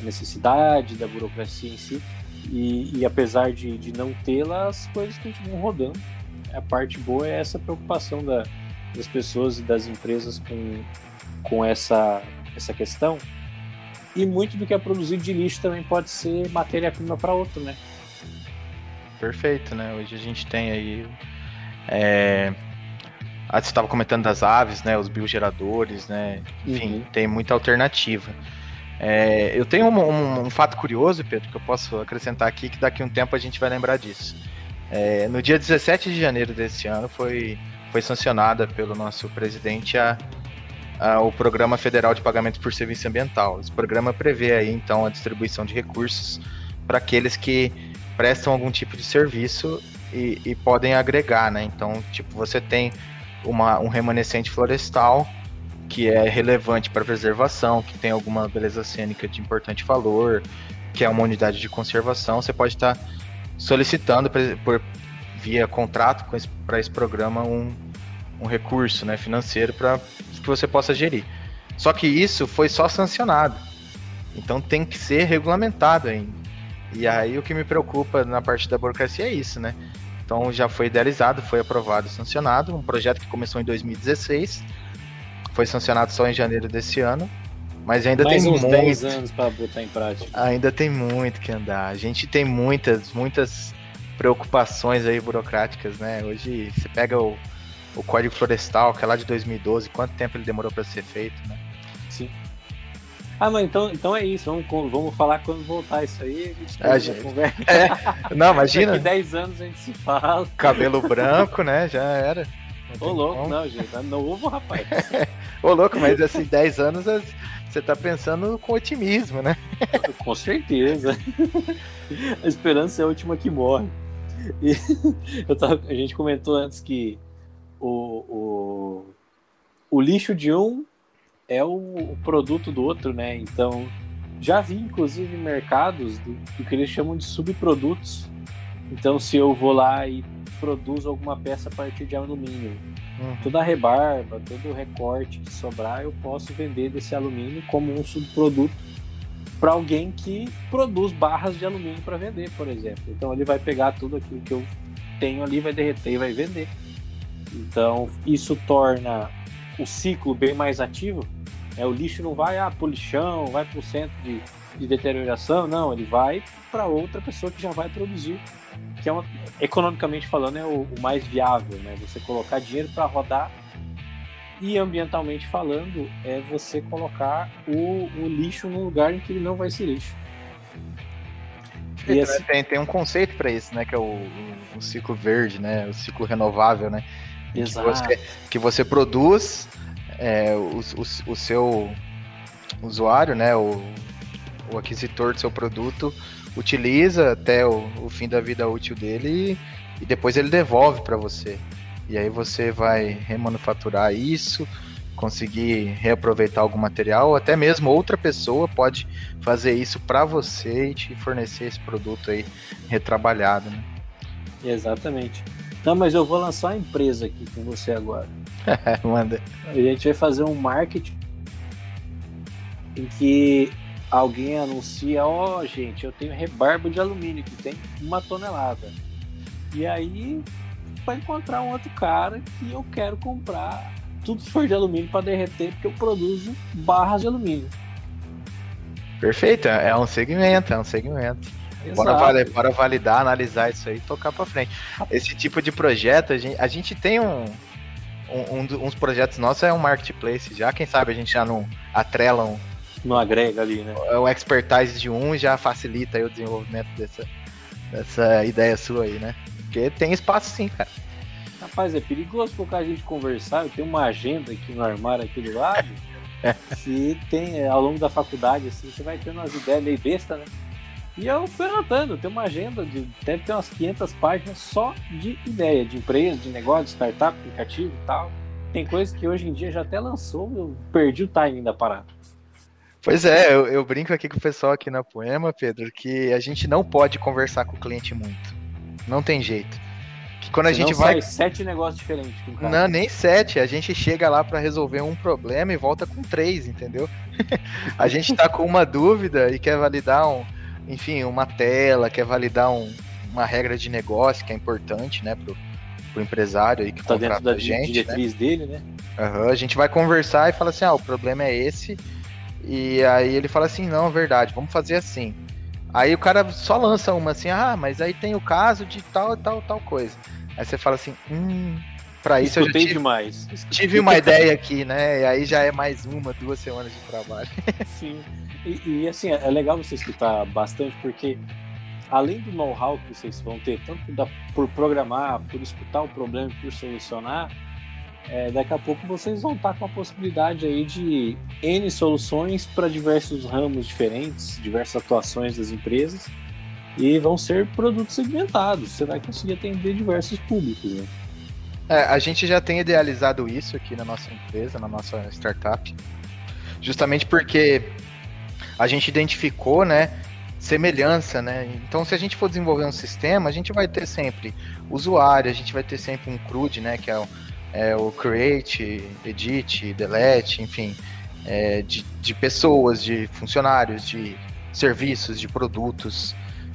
A necessidade da burocracia em si e, e apesar de, de não tê-la, as coisas continuam rodando. A parte boa é essa preocupação da, das pessoas e das empresas com, com essa, essa questão. E muito do que é produzido de lixo também pode ser matéria-prima para outro, né? Perfeito, né? Hoje a gente tem aí. É... Ah, você estava comentando das aves, né? Os biogeradores, né? Enfim, uhum. tem muita alternativa. É, eu tenho um, um, um, fato curioso, Pedro, que eu posso acrescentar aqui, que daqui a um tempo a gente vai lembrar disso. É, no dia 17 de janeiro desse ano foi, foi sancionada pelo nosso presidente a, o Programa Federal de Pagamento por Serviço Ambiental. Esse programa prevê aí, então, a distribuição de recursos para aqueles que prestam algum tipo de serviço e, e podem agregar, né? Então, tipo, você tem uma, um remanescente florestal que é relevante para preservação, que tem alguma beleza cênica de importante valor, que é uma unidade de conservação, você pode estar solicitando por, via contrato para esse, esse programa um, um recurso né, financeiro para que você possa gerir. Só que isso foi só sancionado. Então tem que ser regulamentado ainda. E aí o que me preocupa na parte da burocracia é isso, né? Então já foi idealizado, foi aprovado sancionado, um projeto que começou em 2016, foi sancionado só em janeiro desse ano, mas ainda Mais tem uns muito, 10 anos para botar em prática. Ainda tem muito que andar. A gente tem muitas, muitas preocupações aí burocráticas, né? Hoje você pega o, o Código Florestal, que é lá de 2012, quanto tempo ele demorou para ser feito, né? Sim. Ah, mas então, então é isso. Vamos, vamos falar quando voltar isso aí. A gente, a gente... conversa. É, não, imagina. Daqui 10 anos a gente se fala. Cabelo branco, né? Já era. Ô, louco, como. não, gente. Tá novo, rapaz. Ô, louco, mas assim, 10 anos você tá pensando com otimismo, né? com certeza. A esperança é a última que morre. E eu tava, a gente comentou antes que o, o, o lixo de um é o, o, produto do outro, né? Então, já vi inclusive mercados do, do, que eles chamam de subprodutos. Então, se eu vou lá e produzo alguma peça a partir de alumínio, uhum. toda a rebarba, todo o recorte que sobrar, eu posso vender desse alumínio como um subproduto para alguém que produz barras de alumínio para vender, por exemplo. Então, ele vai pegar tudo aquilo que eu tenho ali, vai derreter e vai vender. Então, isso torna o ciclo bem mais ativo é, o lixo não vai ah, para o lixão, vai para o centro de, de deterioração, não, ele vai para outra pessoa que já vai produzir, que é uma, economicamente falando é o, o mais viável, né? Você colocar dinheiro para rodar e ambientalmente falando é você colocar o, o, lixo num lugar em que ele não vai ser lixo. E esse... tem, tem um conceito para isso, né? Que é o, o, o, ciclo verde, né? O ciclo renovável, né? Exato. Que você, que você produz é, o, o, o, seu usuário, né, o, o aquisitor do seu produto, utiliza até o, o fim da vida útil dele e, e depois ele devolve para você. E aí você vai remanufaturar isso, conseguir reaproveitar algum material, ou até mesmo outra pessoa pode fazer isso para você e te fornecer esse produto aí retrabalhado. Né? Exatamente. Não, mas eu vou lançar uma empresa aqui com você agora. Manda. A gente vai fazer um marketing em que alguém anuncia, ó, oh, gente, eu tenho rebarba de alumínio que tem uma tonelada. E aí vai encontrar um outro cara que eu quero comprar tudo que for de alumínio para derreter, porque eu produzo barras de alumínio. Perfeito, é um segmento, é um segmento. Bora, bora validar, analisar isso aí e tocar para frente. Esse tipo de projeto, a gente, a gente tem um, um, um, uns projetos nossos é um marketplace já, quem sabe a gente já não atrela um. Não agrega ali, né? O expertise de um já facilita o desenvolvimento dessa, dessa ideia sua aí, né? Porque tem espaço sim, cara. Rapaz, é perigoso colocar a gente conversar. Eu tenho uma agenda aqui no armário aqui do lado. Se tem, é, ao longo da faculdade, assim, você vai tendo umas ideias meio besta, né? E eu fui anotando, tem uma agenda de deve ter umas 500 páginas só de ideia, de empresa, de negócio, de startup, aplicativo e tal. Tem coisa que hoje em dia já até lançou, eu perdi o timing da parada. Pois é, eu, eu brinco aqui com o pessoal aqui na Poema, Pedro, que a gente não pode conversar com o cliente muito. Não tem jeito. Que quando a gente vai. sete negócios diferentes com o cara. Não, nem sete. A gente chega lá para resolver um problema e volta com três, entendeu? a gente tá com uma dúvida e quer validar um enfim, uma tela, quer validar um, uma regra de negócio que é importante, né, pro, pro empresário aí que tá dentro da gente, diretriz né? dele, né? Uhum, a gente vai conversar e fala assim, ah, o problema é esse. E aí ele fala assim, não, é verdade, vamos fazer assim. Aí o cara só lança uma assim, ah, mas aí tem o caso de tal, tal, tal coisa. Aí você fala assim, hum, pra isso Escutei eu tive, demais. tive uma ideia aqui, né? E aí já é mais uma, duas semanas de trabalho. Sim. E, e, assim, é legal você escutar bastante, porque além do know-how que vocês vão ter, tanto da, por programar, por escutar o problema, por solucionar, é, daqui a pouco vocês vão estar com a possibilidade aí de N soluções para diversos ramos diferentes, diversas atuações das empresas, e vão ser produtos segmentados. Você vai conseguir atender diversos públicos. Né? É, a gente já tem idealizado isso aqui na nossa empresa, na nossa startup, justamente porque a gente identificou, né, semelhança, né? Então, se a gente for desenvolver um sistema, a gente vai ter sempre usuário, a gente vai ter sempre um CRUD, né, que é o, é o create, edit, delete, enfim, é, de, de pessoas, de funcionários, de serviços, de produtos.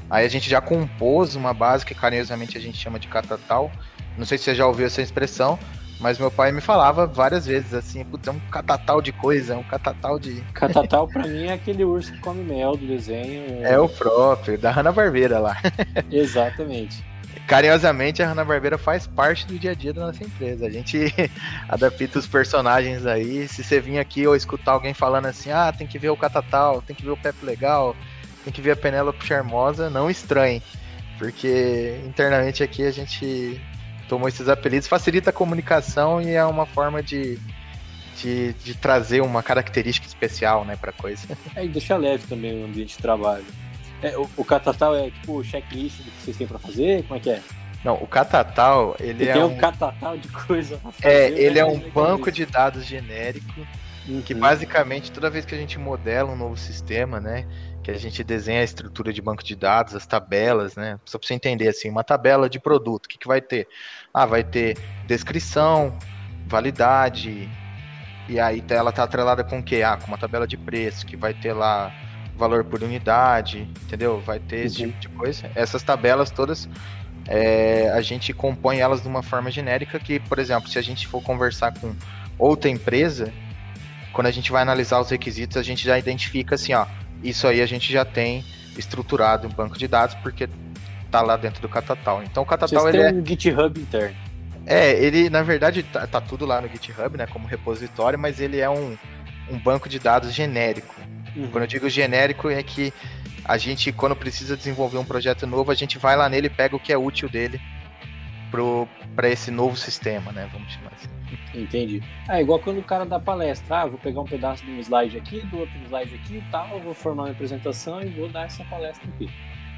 Aí a gente já compôs uma base que carinhosamente a gente chama de catatal. Não sei se você já ouviu essa expressão, mas meu pai me falava várias vezes assim, putz, é um catatal de coisa, é um catatal de. Catatal pra mim é aquele urso que come mel do desenho. É o próprio, da Hanna-Barbera lá. Exatamente. Carinhosamente, a Hanna-Barbera faz parte do dia a dia da nossa empresa. A gente adapta os personagens aí. Se você vir aqui ou escutar alguém falando assim, ah, tem que ver o Catatal, tem que ver o Pepe Legal, tem que ver a Penélope Charmosa, não estranhe. Porque internamente aqui a gente tomou esses apelidos, facilita a comunicação e é uma forma de, de, de trazer uma característica especial, né, pra coisa. É, e deixa leve também o ambiente de trabalho. É, o, o Catatal é tipo o checklist do que vocês têm pra fazer? Como é que é? Não, o Catatal, ele é tem um... catatal de coisa pra fazer. É, ele é um banco de dados genérico que Uhum. basicamente toda vez que a gente modela um novo sistema, né, que a gente desenha a estrutura de banco de dados, as tabelas, né, só para você entender assim, uma tabela de produto, o que, que vai ter? Ah, vai ter descrição, validade, e aí tá- ela tá atrelada com o quê? Ah, com uma tabela de preço, que vai ter lá valor por unidade, entendeu? Vai ter esse Uhum. tipo de coisa. Essas tabelas todas é, a gente compõe elas de uma forma genérica que, por exemplo, se a gente for conversar com outra empresa, quando a gente vai analisar os requisitos, a gente já identifica assim, ó, isso aí a gente já tem estruturado em banco de dados porque tá lá dentro do Catatal. Então o Catatal Vocês ele é, um GitHub interno. é, ele na verdade tá, tá tudo lá no GitHub, né, como repositório, mas ele é um, um banco de dados genérico. Uhum. Quando eu digo genérico é que a gente, quando precisa desenvolver um projeto novo, a gente vai lá nele e pega o que é útil dele para esse novo sistema, né? Vamos chamar assim. Entendi. É igual quando o cara dá palestra. Ah, vou pegar um pedaço de um slide aqui, do outro slide aqui e tal, vou formar uma apresentação e vou dar essa palestra aqui.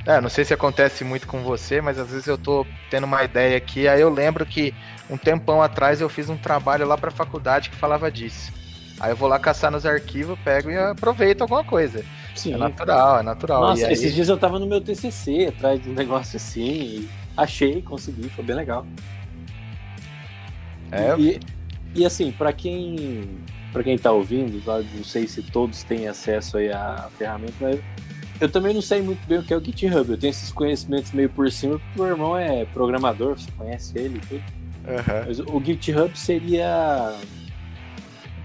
É, não sei se acontece muito com você, mas às vezes eu tô tendo uma ideia aqui, aí eu lembro que um tempão atrás eu fiz um trabalho lá para faculdade que falava disso. Aí eu vou lá caçar nos arquivos, pego e aproveito alguma coisa. Sim. É natural, é natural. Nossa, e aí... esses dias eu tava no meu TCC, atrás de um negócio assim, achei, consegui, foi bem legal. É, E, e assim, pra quem para quem tá ouvindo, tá, não sei se todos têm acesso aí à ferramenta, mas eu também não sei muito bem o que é o GitHub. Eu tenho esses conhecimentos meio por cima, porque o meu irmão é programador, você conhece ele e tudo. aham. Mas o GitHub seria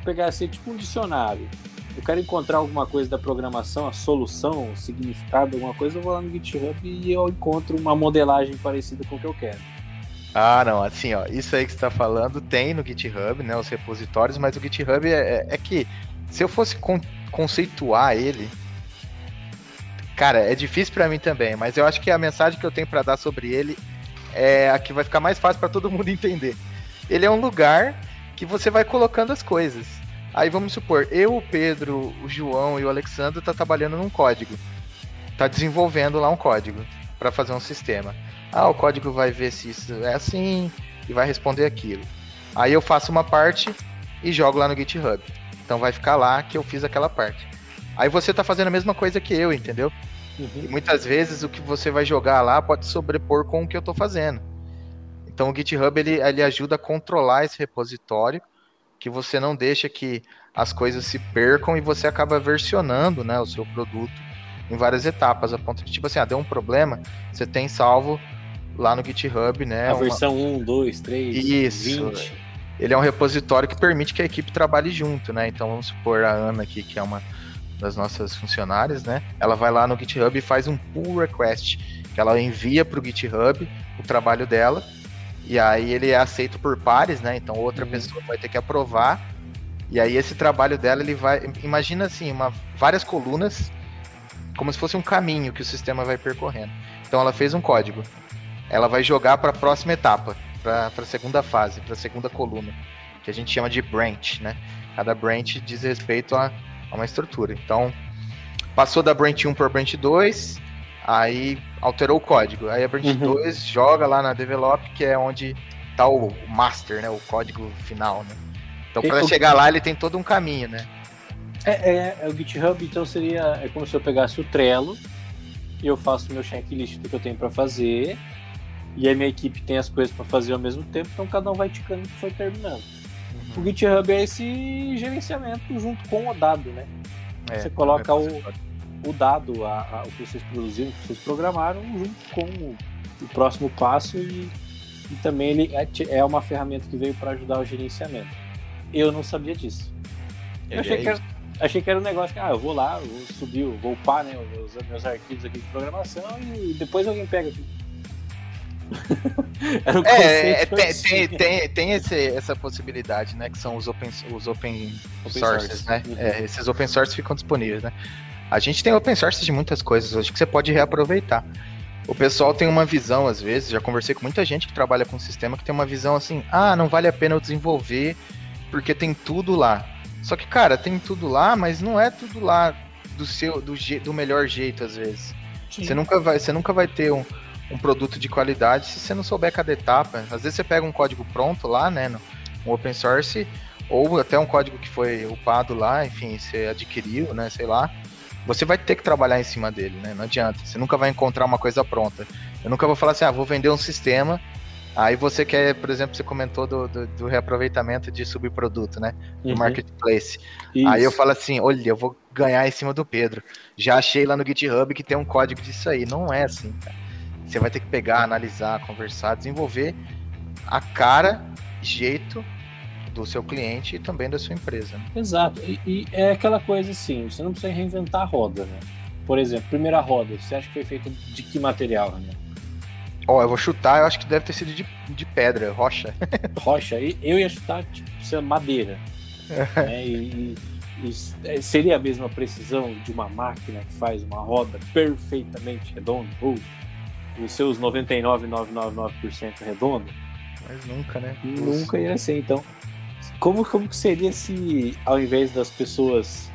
pegar assim, tipo um dicionário. Eu quero encontrar alguma coisa da programação, a solução, o significado, alguma coisa, eu vou lá no GitHub e eu encontro uma modelagem parecida com o que eu quero. Ah, não, assim, ó, isso aí que você tá falando tem no GitHub, né, os repositórios, mas o GitHub é, é que se eu fosse con- conceituar ele, cara, é difícil pra mim também, mas eu acho que a mensagem que eu tenho pra dar sobre ele é a que vai ficar mais fácil pra todo mundo entender. Ele é um lugar que você vai colocando as coisas. Aí vamos supor, eu, o Pedro, o João e o Alexandre tá trabalhando num código. Tá desenvolvendo lá um código pra fazer um sistema. Ah, o código vai ver se isso é assim e vai responder aquilo. Aí eu faço uma parte e jogo lá no GitHub. Então vai ficar lá que eu fiz aquela parte. Aí você tá fazendo a mesma coisa que eu, entendeu? E muitas vezes o que você vai jogar lá pode sobrepor com o que eu tô fazendo. Então o GitHub ele, ele ajuda a controlar esse repositório, que você não deixa que as coisas se percam e você acaba versionando né, o seu produto em várias etapas, a ponto de tipo assim, ah, deu um problema, você tem salvo lá no GitHub, né? A uma- versão 1, 2, 3, Isso. 20. ele é um repositório que permite que a equipe trabalhe junto, né? Então vamos supor a Ana aqui, que é uma das nossas funcionárias, né? Ela vai lá no GitHub e faz um pull request, que ela envia para o GitHub o trabalho dela, e aí ele é aceito por pares, né? Então outra uhum. pessoa vai ter que aprovar, e aí esse trabalho dela ele vai, imagina assim, uma, várias colunas, como se fosse um caminho que o sistema vai percorrendo. Então ela fez um código, ela vai jogar para a próxima etapa, para a segunda fase, para a segunda coluna, que a gente chama de branch, né? Cada branch diz respeito a a uma estrutura. Então, passou da branch 1 para branch 2, aí alterou o código. Aí a branch uhum. 2 joga lá na develop, que é onde está o master, né, o código final, né? Então, para chegar lá, ele tem todo um caminho, né? É, é, é, o GitHub, então seria é como se eu pegasse o Trello e eu faço meu checklist do que eu tenho para fazer e a minha equipe tem as coisas para fazer ao mesmo tempo, então cada um vai ticando o que foi terminando. O GitHub é esse gerenciamento junto com o dado, né? É, você coloca é o, o dado, a, a, o que vocês produziram, o que vocês programaram, junto com o, o próximo passo e, e também ele é, é, uma ferramenta que veio para ajudar o gerenciamento. Eu não sabia disso. Eu achei, que era, achei que era um negócio que, ah, eu vou lá, eu vou subir, vou upar né, os meus arquivos aqui de programação e depois alguém pega aqui. Era um é, é tem, tem, tem, tem esse, essa possibilidade, né? Que são os open, os open, open sources, source. né? Uhum. É, esses open source ficam disponíveis, né? A gente tem open source de muitas coisas hoje que você pode reaproveitar. O pessoal tem uma visão, às vezes, já conversei com muita gente que trabalha com sistema que tem uma visão assim, ah, não vale a pena eu desenvolver porque tem tudo lá. Só que, cara, tem tudo lá, mas não é tudo lá do seu do, do melhor jeito, às vezes. Você nunca vai, você nunca vai ter um, um produto de qualidade se você não souber cada etapa. Às vezes você pega um código pronto lá, né, no, um open source, ou até um código que foi upado lá, enfim, você adquiriu, né, sei lá. Você vai ter que trabalhar em cima dele, né? Não adianta. Você nunca vai encontrar uma coisa pronta. Eu nunca vou falar assim, ah, vou vender um sistema. Aí você quer, por exemplo, você comentou do, do, do reaproveitamento de subproduto, né? Do uhum. marketplace. Isso. Aí eu falo assim, olha, eu vou ganhar em cima do Pedro. Já achei lá no GitHub que tem um código disso aí. Não é assim, cara. Você vai ter que pegar, analisar, conversar, desenvolver a cara, jeito do seu cliente e também da sua empresa. Né? Exato. E, e, é aquela coisa assim, você não precisa reinventar a roda, né? Por exemplo, primeira roda, você acha que foi feita de que material, né? Ó, oh, eu vou chutar, eu acho que deve ter sido de, de pedra, rocha. rocha. E eu ia chutar, tipo, madeira. né? e, e, e, seria a mesma precisão de uma máquina que faz uma roda perfeitamente redonda? Ou os seus 99,999% redondo. Mas nunca, né? Nunca ia ser. Então, como, como seria se, ao invés das pessoas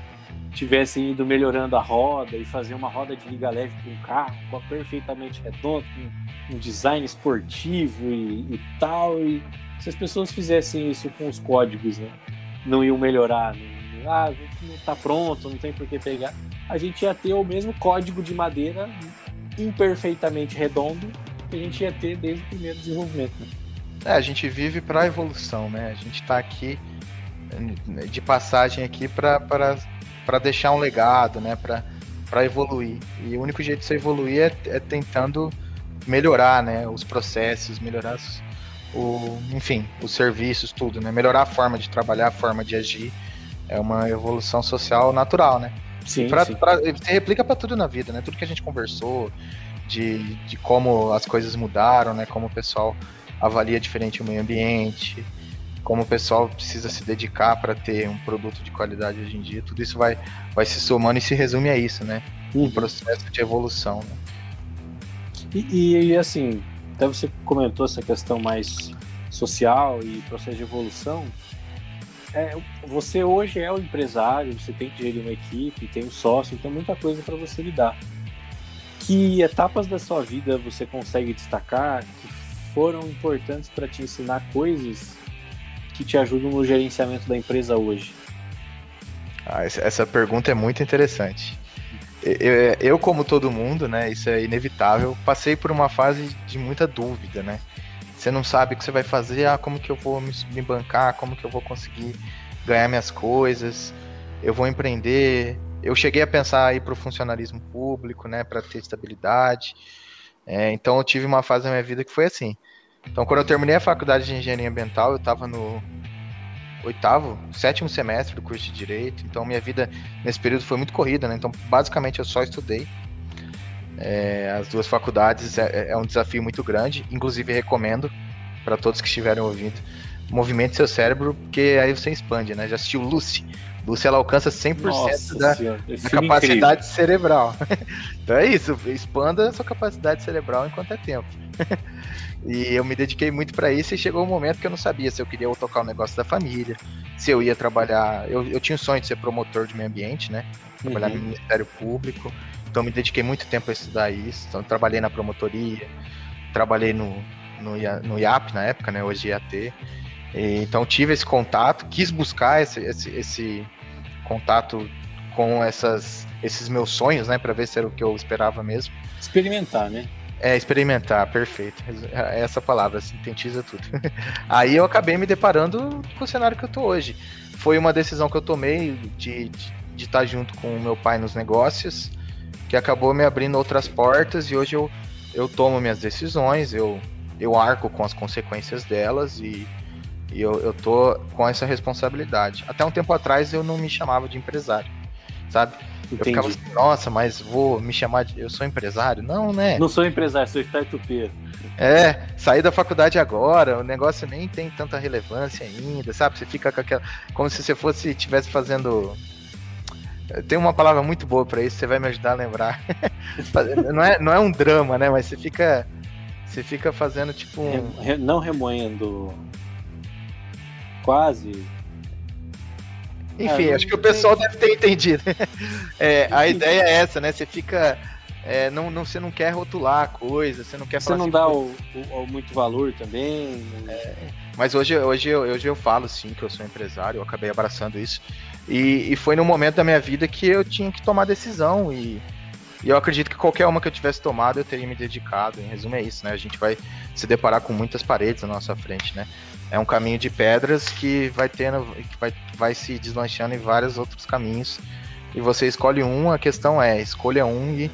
tivessem ido melhorando a roda e fazer uma roda de liga leve com um carro com perfeitamente redondo, com um design esportivo e, e tal, e se as pessoas fizessem isso com os códigos, né? Não iam melhorar, não, ah, não tá pronto, não tem por que pegar. A gente ia ter o mesmo código de madeira imperfeitamente redondo que a gente ia ter desde o primeiro desenvolvimento. Né? É, a gente vive para a evolução, né? A gente está aqui de passagem aqui para deixar um legado, né? Para evoluir. E o único jeito de você evoluir é, é, tentando melhorar, né? Os processos, melhorar os, o, enfim, os serviços, tudo, né? Melhorar a forma de trabalhar, a forma de agir. É uma evolução social natural, né? Sim, pra, sim. Pra, você replica para tudo na vida, né? Tudo que a gente conversou, de, de como as coisas mudaram, né? Como o pessoal avalia diferente o meio ambiente, como o pessoal precisa se dedicar para ter um produto de qualidade hoje em dia. Tudo isso vai, vai se somando e se resume a isso, né? Um uhum. processo de evolução. Né? E, e, assim, até você comentou essa questão mais social e processo de evolução é, você hoje é o empresário, você tem que gerir uma equipe, tem um sócio, tem muita coisa para você lidar. Que etapas da sua vida você consegue destacar que foram importantes para te ensinar coisas que te ajudam no gerenciamento da empresa hoje? Ah, essa pergunta é muito interessante. Eu, eu, como todo mundo, né, isso é inevitável, passei por uma fase de muita dúvida, né? Você não sabe o que você vai fazer, ah, como que eu vou me, bancar, como que eu vou conseguir ganhar minhas coisas, eu vou empreender. Eu cheguei a pensar aí para o funcionalismo público, né, para ter estabilidade. É, então eu tive uma fase da minha vida que foi assim. Então quando eu terminei a faculdade de engenharia ambiental, eu estava no oitavo, sétimo semestre do curso de Direito, então minha vida nesse período foi muito corrida, né? Então, basicamente, eu só estudei. É, as duas faculdades é, é, um desafio muito grande, inclusive recomendo para todos que estiverem ouvindo. Movimente seu cérebro, porque aí você expande, né? Já assistiu Lucy? Lucy ela alcança 100% Nossa, da, da capacidade incrível. cerebral. então é isso, expanda a sua capacidade cerebral enquanto é tempo. E eu me dediquei muito para isso e chegou um momento que eu não sabia se eu queria tocar o negócio da família, se eu ia trabalhar. Eu, eu tinha o sonho de ser promotor de meio ambiente, né? Trabalhar uhum. no Ministério Público. Então me dediquei muito tempo a estudar isso. Então trabalhei na promotoria, trabalhei no, no, no IAP na época, né? Hoje IAT. E, então tive esse contato, quis buscar esse, esse, esse contato com essas, esses meus sonhos, né? Para ver se era o que eu esperava mesmo. Experimentar, né? É, experimentar, perfeito. É essa palavra sintetiza tudo. Aí eu acabei me deparando com o cenário que eu tô hoje. Foi uma decisão que eu tomei de, de, de estar junto com o meu pai nos negócios, que acabou me abrindo outras portas e hoje eu, eu tomo minhas decisões, eu, eu arco com as consequências delas e, e eu, eu tô com essa responsabilidade. Até um tempo atrás eu não me chamava de empresário, sabe? Entendi. Eu ficava assim, nossa, mas vou me chamar de. Eu sou empresário? Não, né? Não sou empresário, sou startupeiro. É, saí da faculdade agora, o negócio nem tem tanta relevância ainda, sabe? Você fica com aquela. Como se você fosse, estivesse fazendo. Tem uma palavra muito boa para isso, você vai me ajudar a lembrar. não, é, não é um drama, né? Mas você fica. Você fica fazendo tipo um. Não remoendo. Quase enfim, é, acho que o pessoal deve ter entendido. É, a ideia é essa, né? Você fica. É, não, não, você não quer rotular a coisa, você não quer Você não assim, dá o, o, o, muito valor também. É, mas hoje, hoje, hoje eu falo sim que eu sou empresário, eu acabei abraçando isso. E, e foi no momento da minha vida que eu tinha que tomar decisão. E, e eu acredito que qualquer uma que eu tivesse tomado, eu teria me dedicado. Em resumo, é isso, né? A gente vai se deparar com muitas paredes na nossa frente, né? é um caminho de pedras que vai tendo, que vai, vai se deslanchando em vários outros caminhos. E você escolhe um, a questão é, escolha um e,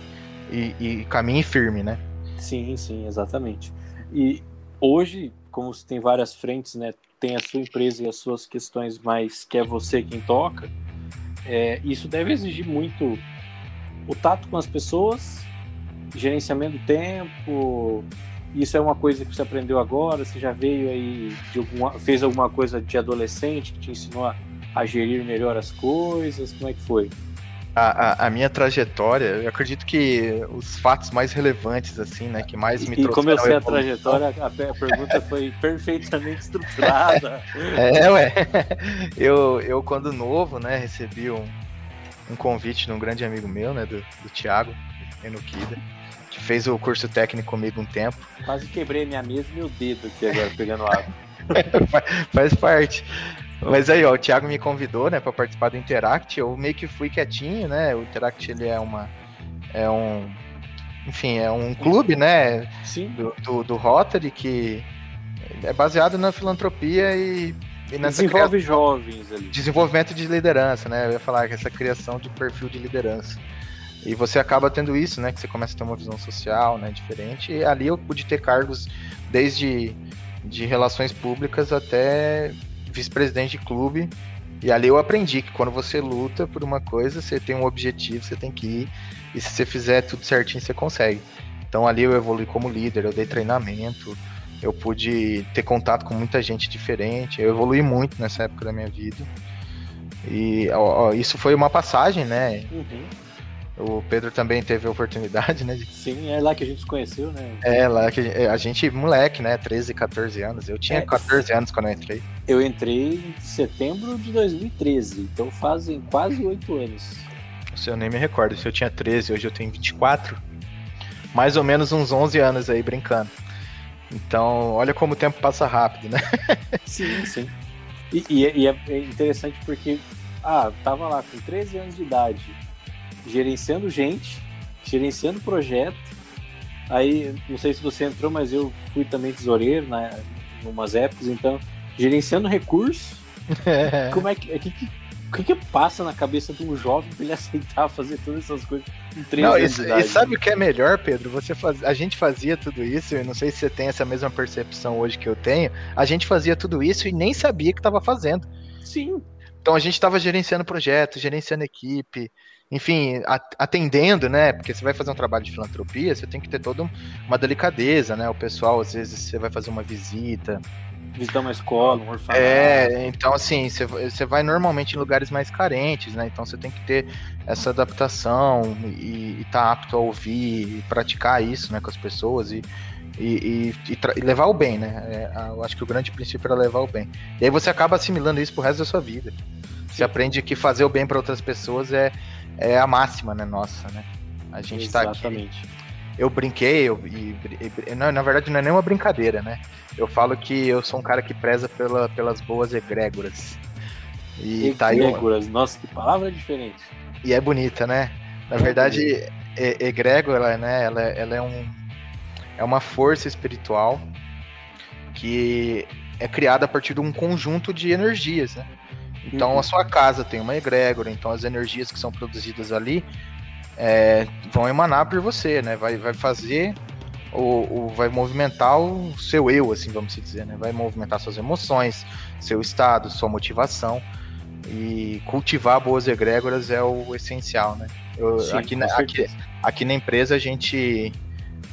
e, e caminhe firme, né? Sim, sim, exatamente. E hoje, como você tem várias frentes, né? Tem a sua empresa e as suas questões, mas que é você quem toca, é, isso deve exigir muito o tato com as pessoas, gerenciamento do tempo, isso é uma coisa que você aprendeu agora? Você já veio aí de alguma, fez alguma coisa de adolescente que te ensinou a, a gerir melhor as coisas? Como é que foi? A, a, a, minha trajetória, eu acredito que os fatos mais relevantes, assim, né, que mais me e, trouxeram... E como eu sei a trajetória, a, a pergunta foi perfeitamente estruturada. É, ué. Eu, eu, quando novo, né, recebi um, um convite de um grande amigo meu, né, do, do Thiago, Enukida que fez o curso técnico comigo um tempo. Quase quebrei minha mesa e meu dedo aqui agora pegando água. Faz parte. Mas aí, ó, o Thiago me convidou, né, para participar do Interact. Eu meio que fui quietinho, né? O Interact ele é uma é um enfim, é um clube, né, Sim. Do, do, do Rotary que é baseado na filantropia e, e desenvolve criação, jovens ali. Desenvolvimento de liderança, né? Eu ia falar que essa criação de perfil de liderança. E você acaba tendo isso, né? Que você começa a ter uma visão social, né? Diferente. E ali eu pude ter cargos desde de relações públicas até vice-presidente de clube. E ali eu aprendi que quando você luta por uma coisa, você tem um objetivo, você tem que ir. E se você fizer tudo certinho, você consegue. Então ali eu evolui como líder, eu dei treinamento, eu pude ter contato com muita gente diferente. Eu evolui muito nessa época da minha vida. E ó, isso foi uma passagem, né? Uhum o Pedro também teve a oportunidade, né? De... Sim, é lá que a gente se conheceu, né? É, lá que a gente, moleque, né? 13, 14 anos. Eu tinha é, 14 anos quando eu entrei. Eu entrei em setembro de 2013, então fazem quase 8 anos. Se eu nem me recordo, se eu tinha 13, hoje eu tenho 24. Mais ou menos uns 11 anos aí brincando. Então, olha como o tempo passa rápido, né? sim, sim. E, e, é, e é interessante porque, ah, tava lá com 13 anos de idade gerenciando gente, gerenciando projeto. Aí, não sei se você entrou, mas eu fui também tesoureiro, né, em umas épocas, então, gerenciando recursos. Como é que, que, que o que, que, passa na cabeça de um jovem para ele aceitar fazer todas essas coisas em três não, anos e, e sabe o que é melhor, Pedro? Você faz, a gente fazia tudo isso, eu não sei se você tem essa mesma percepção hoje que eu tenho. A gente fazia tudo isso e nem sabia que estava fazendo. Sim. Então a gente estava gerenciando projetos, gerenciando equipe, enfim, atendendo, né? Porque você vai fazer um trabalho de filantropia, você tem que ter toda uma delicadeza, né? O pessoal, às vezes, você vai fazer uma visita. Visitar uma escola, um orfanato. É, então assim, você, você vai normalmente em lugares mais carentes, né? Então você tem que ter essa adaptação e estar tá apto a ouvir e praticar isso, né, com as pessoas e, e, e, e levar o bem, né? É, eu acho que o grande princípio era levar o bem. E aí você acaba assimilando isso pro resto da sua vida. Você aprende que fazer o bem para outras pessoas é, é a máxima, né, nossa, né? A gente Exatamente. tá aqui. Eu brinquei, eu, e, e, não, na verdade não é nenhuma brincadeira, né? Eu falo que eu sou um cara que preza pela, pelas boas egrégoras. E egrégoras, tá aí, nossa, que palavra diferente. E é bonita, né? Na é verdade, egrégora, né? Ela, ela é um é uma força espiritual que é criada a partir de um conjunto de energias, né? Então uhum. a sua casa tem uma egrégora, então as energias que são produzidas ali é, vão emanar por você, né? Vai, vai fazer ou, vai movimentar o seu eu, assim vamos dizer, né? Vai movimentar suas emoções, seu estado, sua motivação e cultivar boas egrégoras é o essencial, né? Eu, Sim, aqui, na, aqui, aqui na empresa a gente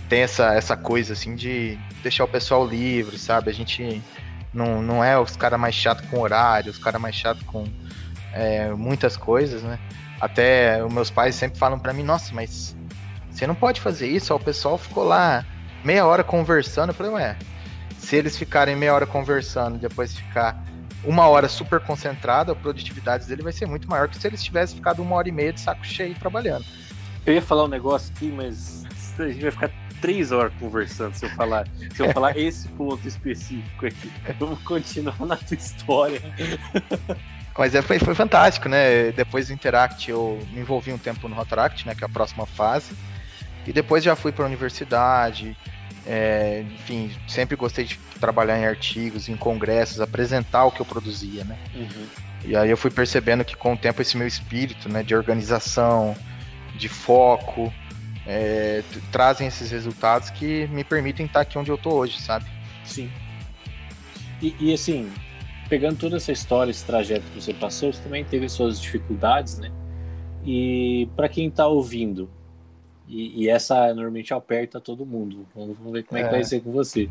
tem essa, essa coisa assim de deixar o pessoal livre, sabe? A gente não, não é os caras mais chato com horário, os caras mais chato com é, muitas coisas, né? Até os meus pais sempre falam para mim, nossa, mas você não pode fazer isso, o pessoal ficou lá meia hora conversando. Eu falei, ué, se eles ficarem meia hora conversando depois ficar uma hora super concentrado, a produtividade dele vai ser muito maior que se eles tivessem ficado uma hora e meia de saco cheio trabalhando. Eu ia falar um negócio aqui, mas a gente vai ficar três horas conversando se eu falar, se eu falar esse ponto específico aqui. Vamos continuar na tua história. Mas é, foi, foi fantástico, né? Depois do Interact eu me envolvi um tempo no Rotaract, né? Que é a próxima fase. E depois já fui para a universidade. É, enfim, sempre gostei de trabalhar em artigos, em congressos, apresentar o que eu produzia, né? Uhum. E aí eu fui percebendo que com o tempo esse meu espírito, né, de organização, de foco, é, trazem esses resultados que me permitem estar aqui onde eu tô hoje, sabe? Sim. E, e, assim, pegando toda essa história, esse trajeto que você passou, você também teve suas dificuldades, né? E para quem está ouvindo, e, e, essa normalmente aperta todo mundo. Vamos, ver como é, é que vai ser com você.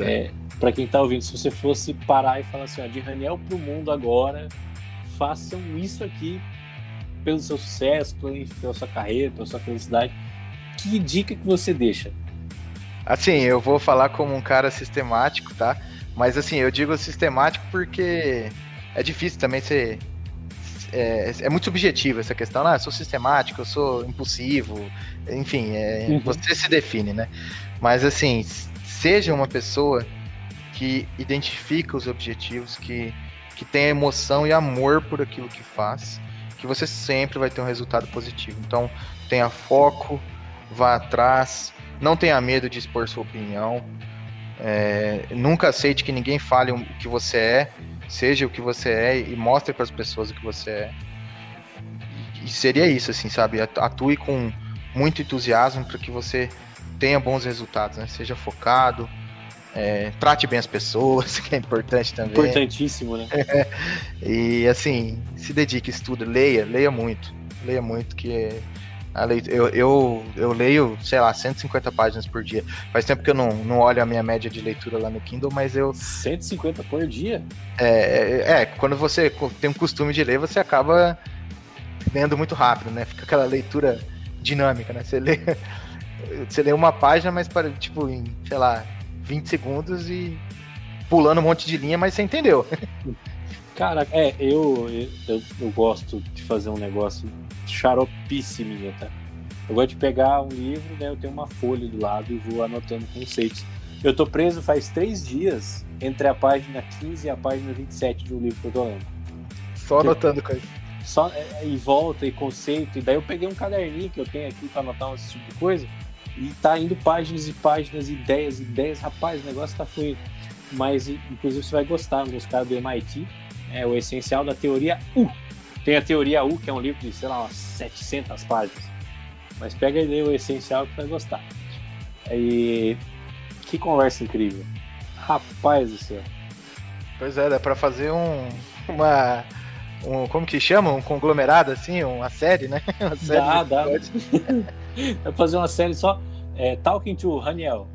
É, para quem está ouvindo, se você fosse parar e falar assim, ó, de Raniel pro mundo agora, façam isso aqui pelo seu sucesso, pela sua carreira, pela sua felicidade que dica que você deixa? Assim, eu vou falar como um cara sistemático, tá? Mas assim, eu digo sistemático porque é difícil também ser. É, é muito subjetivo essa questão. Ah, eu sou sistemático, eu sou impulsivo, enfim, é, uhum. você se define, né? Mas assim, seja uma pessoa que identifica os objetivos, que, que tem emoção e amor por aquilo que faz, que você sempre vai ter um resultado positivo. Então, tenha foco, vá atrás, não tenha medo de expor sua opinião, é, nunca aceite que ninguém fale o que você é, seja o que você é e mostre para as pessoas o que você é. E seria isso, assim, sabe? Atue com muito entusiasmo para que você tenha bons resultados, né? Seja focado, é, trate bem as pessoas, que é importante também. Importantíssimo, né? e assim, se dedique, estuda, leia, leia muito. Leia muito, que eu, eu, eu leio, sei lá, 150 páginas por dia. Faz tempo que eu não, não olho a minha média de leitura lá no Kindle, mas eu. 150 por dia? É, é, é, quando você tem um costume de ler, você acaba lendo muito rápido, né? Fica aquela leitura dinâmica, né? Você lê, você lê uma página, mas para, tipo, em, sei lá, 20 segundos e pulando um monte de linha, mas você entendeu. Cara, é, eu, eu, eu gosto de fazer um negócio xaropice minha, tá? Eu gosto de pegar um livro, né? Eu tenho uma folha do lado e vou anotando conceitos. Eu tô preso faz três dias entre a página 15 e a página 27 de um livro que eu tô lendo. Só anotando coisa. Só é, e volta e conceito. E daí eu peguei um caderninho que eu tenho aqui para anotar esse tipo de coisa. E tá indo páginas e páginas, ideias, ideias. Rapaz, o negócio tá fluindo. Mas, inclusive, você vai gostar. Dos caras do MIT. É o essencial da teoria U tem a Teoria U, que é um livro de, sei lá, umas 700 páginas. Mas pega e lê o essencial que vai gostar. E que conversa incrível. Rapaz do céu. Pois é, dá pra fazer um, uma um, como que chama? Um conglomerado assim, uma série, né? Uma série dá, dá. Vai fazer uma série só é, Talking to Raniel.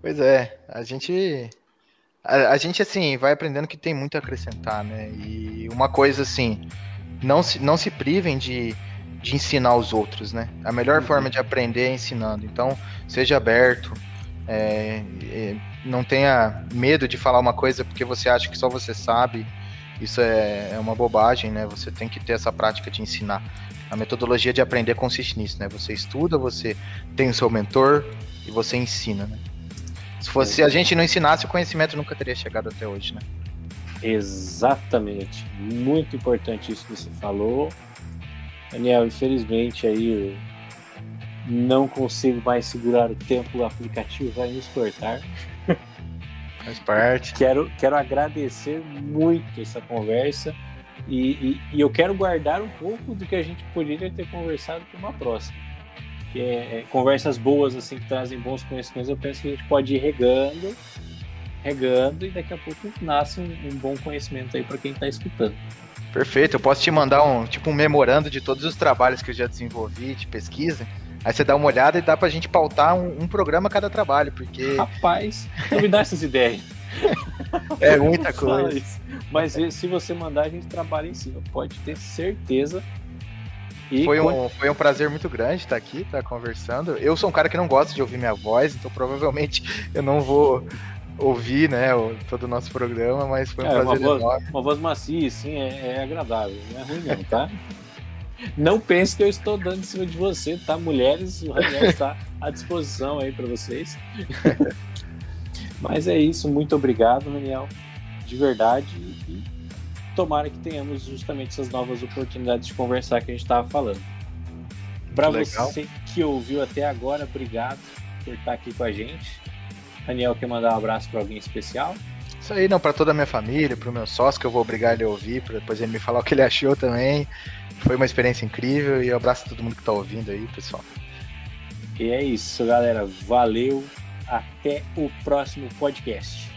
Pois é, a gente a, a, gente assim vai aprendendo que tem muito a acrescentar, né? E uma coisa assim, não se, não se privem de, de ensinar os outros, né? A melhor uhum. forma de aprender é ensinando. Então, seja aberto, é, é, não tenha medo de falar uma coisa porque você acha que só você sabe. Isso é, é uma bobagem, né? Você tem que ter essa prática de ensinar. A metodologia de aprender consiste nisso, né? Você estuda, você tem o seu mentor e você ensina, né? Se fosse a gente não ensinasse, o conhecimento nunca teria chegado até hoje, né? Exatamente. Muito importante isso que você falou. Daniel, infelizmente aí não consigo mais segurar o tempo, o aplicativo vai nos cortar. Faz parte. Quero, quero agradecer muito essa conversa e, e, e, eu quero guardar um pouco do que a gente poderia ter conversado para uma próxima. Que é, é, conversas boas, assim, que trazem bons conhecimentos, eu penso que a gente pode ir regando, regando e daqui a pouco nasce um, um bom conhecimento aí para quem está escutando. Perfeito, eu posso te mandar um tipo um memorando de todos os trabalhos que eu já desenvolvi de pesquisa Aí você dá uma olhada e dá pra gente pautar um, um programa a cada trabalho, porque. Rapaz, não me dá essas ideias. é muita coisa. Mas se você mandar, a gente trabalha em cima. Pode ter certeza. E foi, um, foi um prazer muito grande estar aqui, estar conversando. Eu sou um cara que não gosta de ouvir minha voz, então provavelmente eu não vou ouvir né, todo o nosso programa, mas foi um é, prazer uma voz, enorme. Uma voz macia, sim, é, é agradável. Não é ruim não, tá? Não pense que eu estou dando em cima de você, tá? Mulheres, o Raniel está à disposição aí para vocês. Mas é isso, muito obrigado, Daniel, de verdade. E tomara que tenhamos justamente essas novas oportunidades de conversar que a gente estava falando. Para você que ouviu até agora, obrigado por estar aqui com a gente. Daniel, quer mandar um abraço para alguém especial? Isso aí, não, para toda a minha família, para o meu sócio, que eu vou obrigar ele a ouvir, para depois ele me falar o que ele achou também. Foi uma experiência incrível e eu abraço todo mundo que está ouvindo aí, pessoal. E é isso, galera. Valeu. Até o próximo podcast.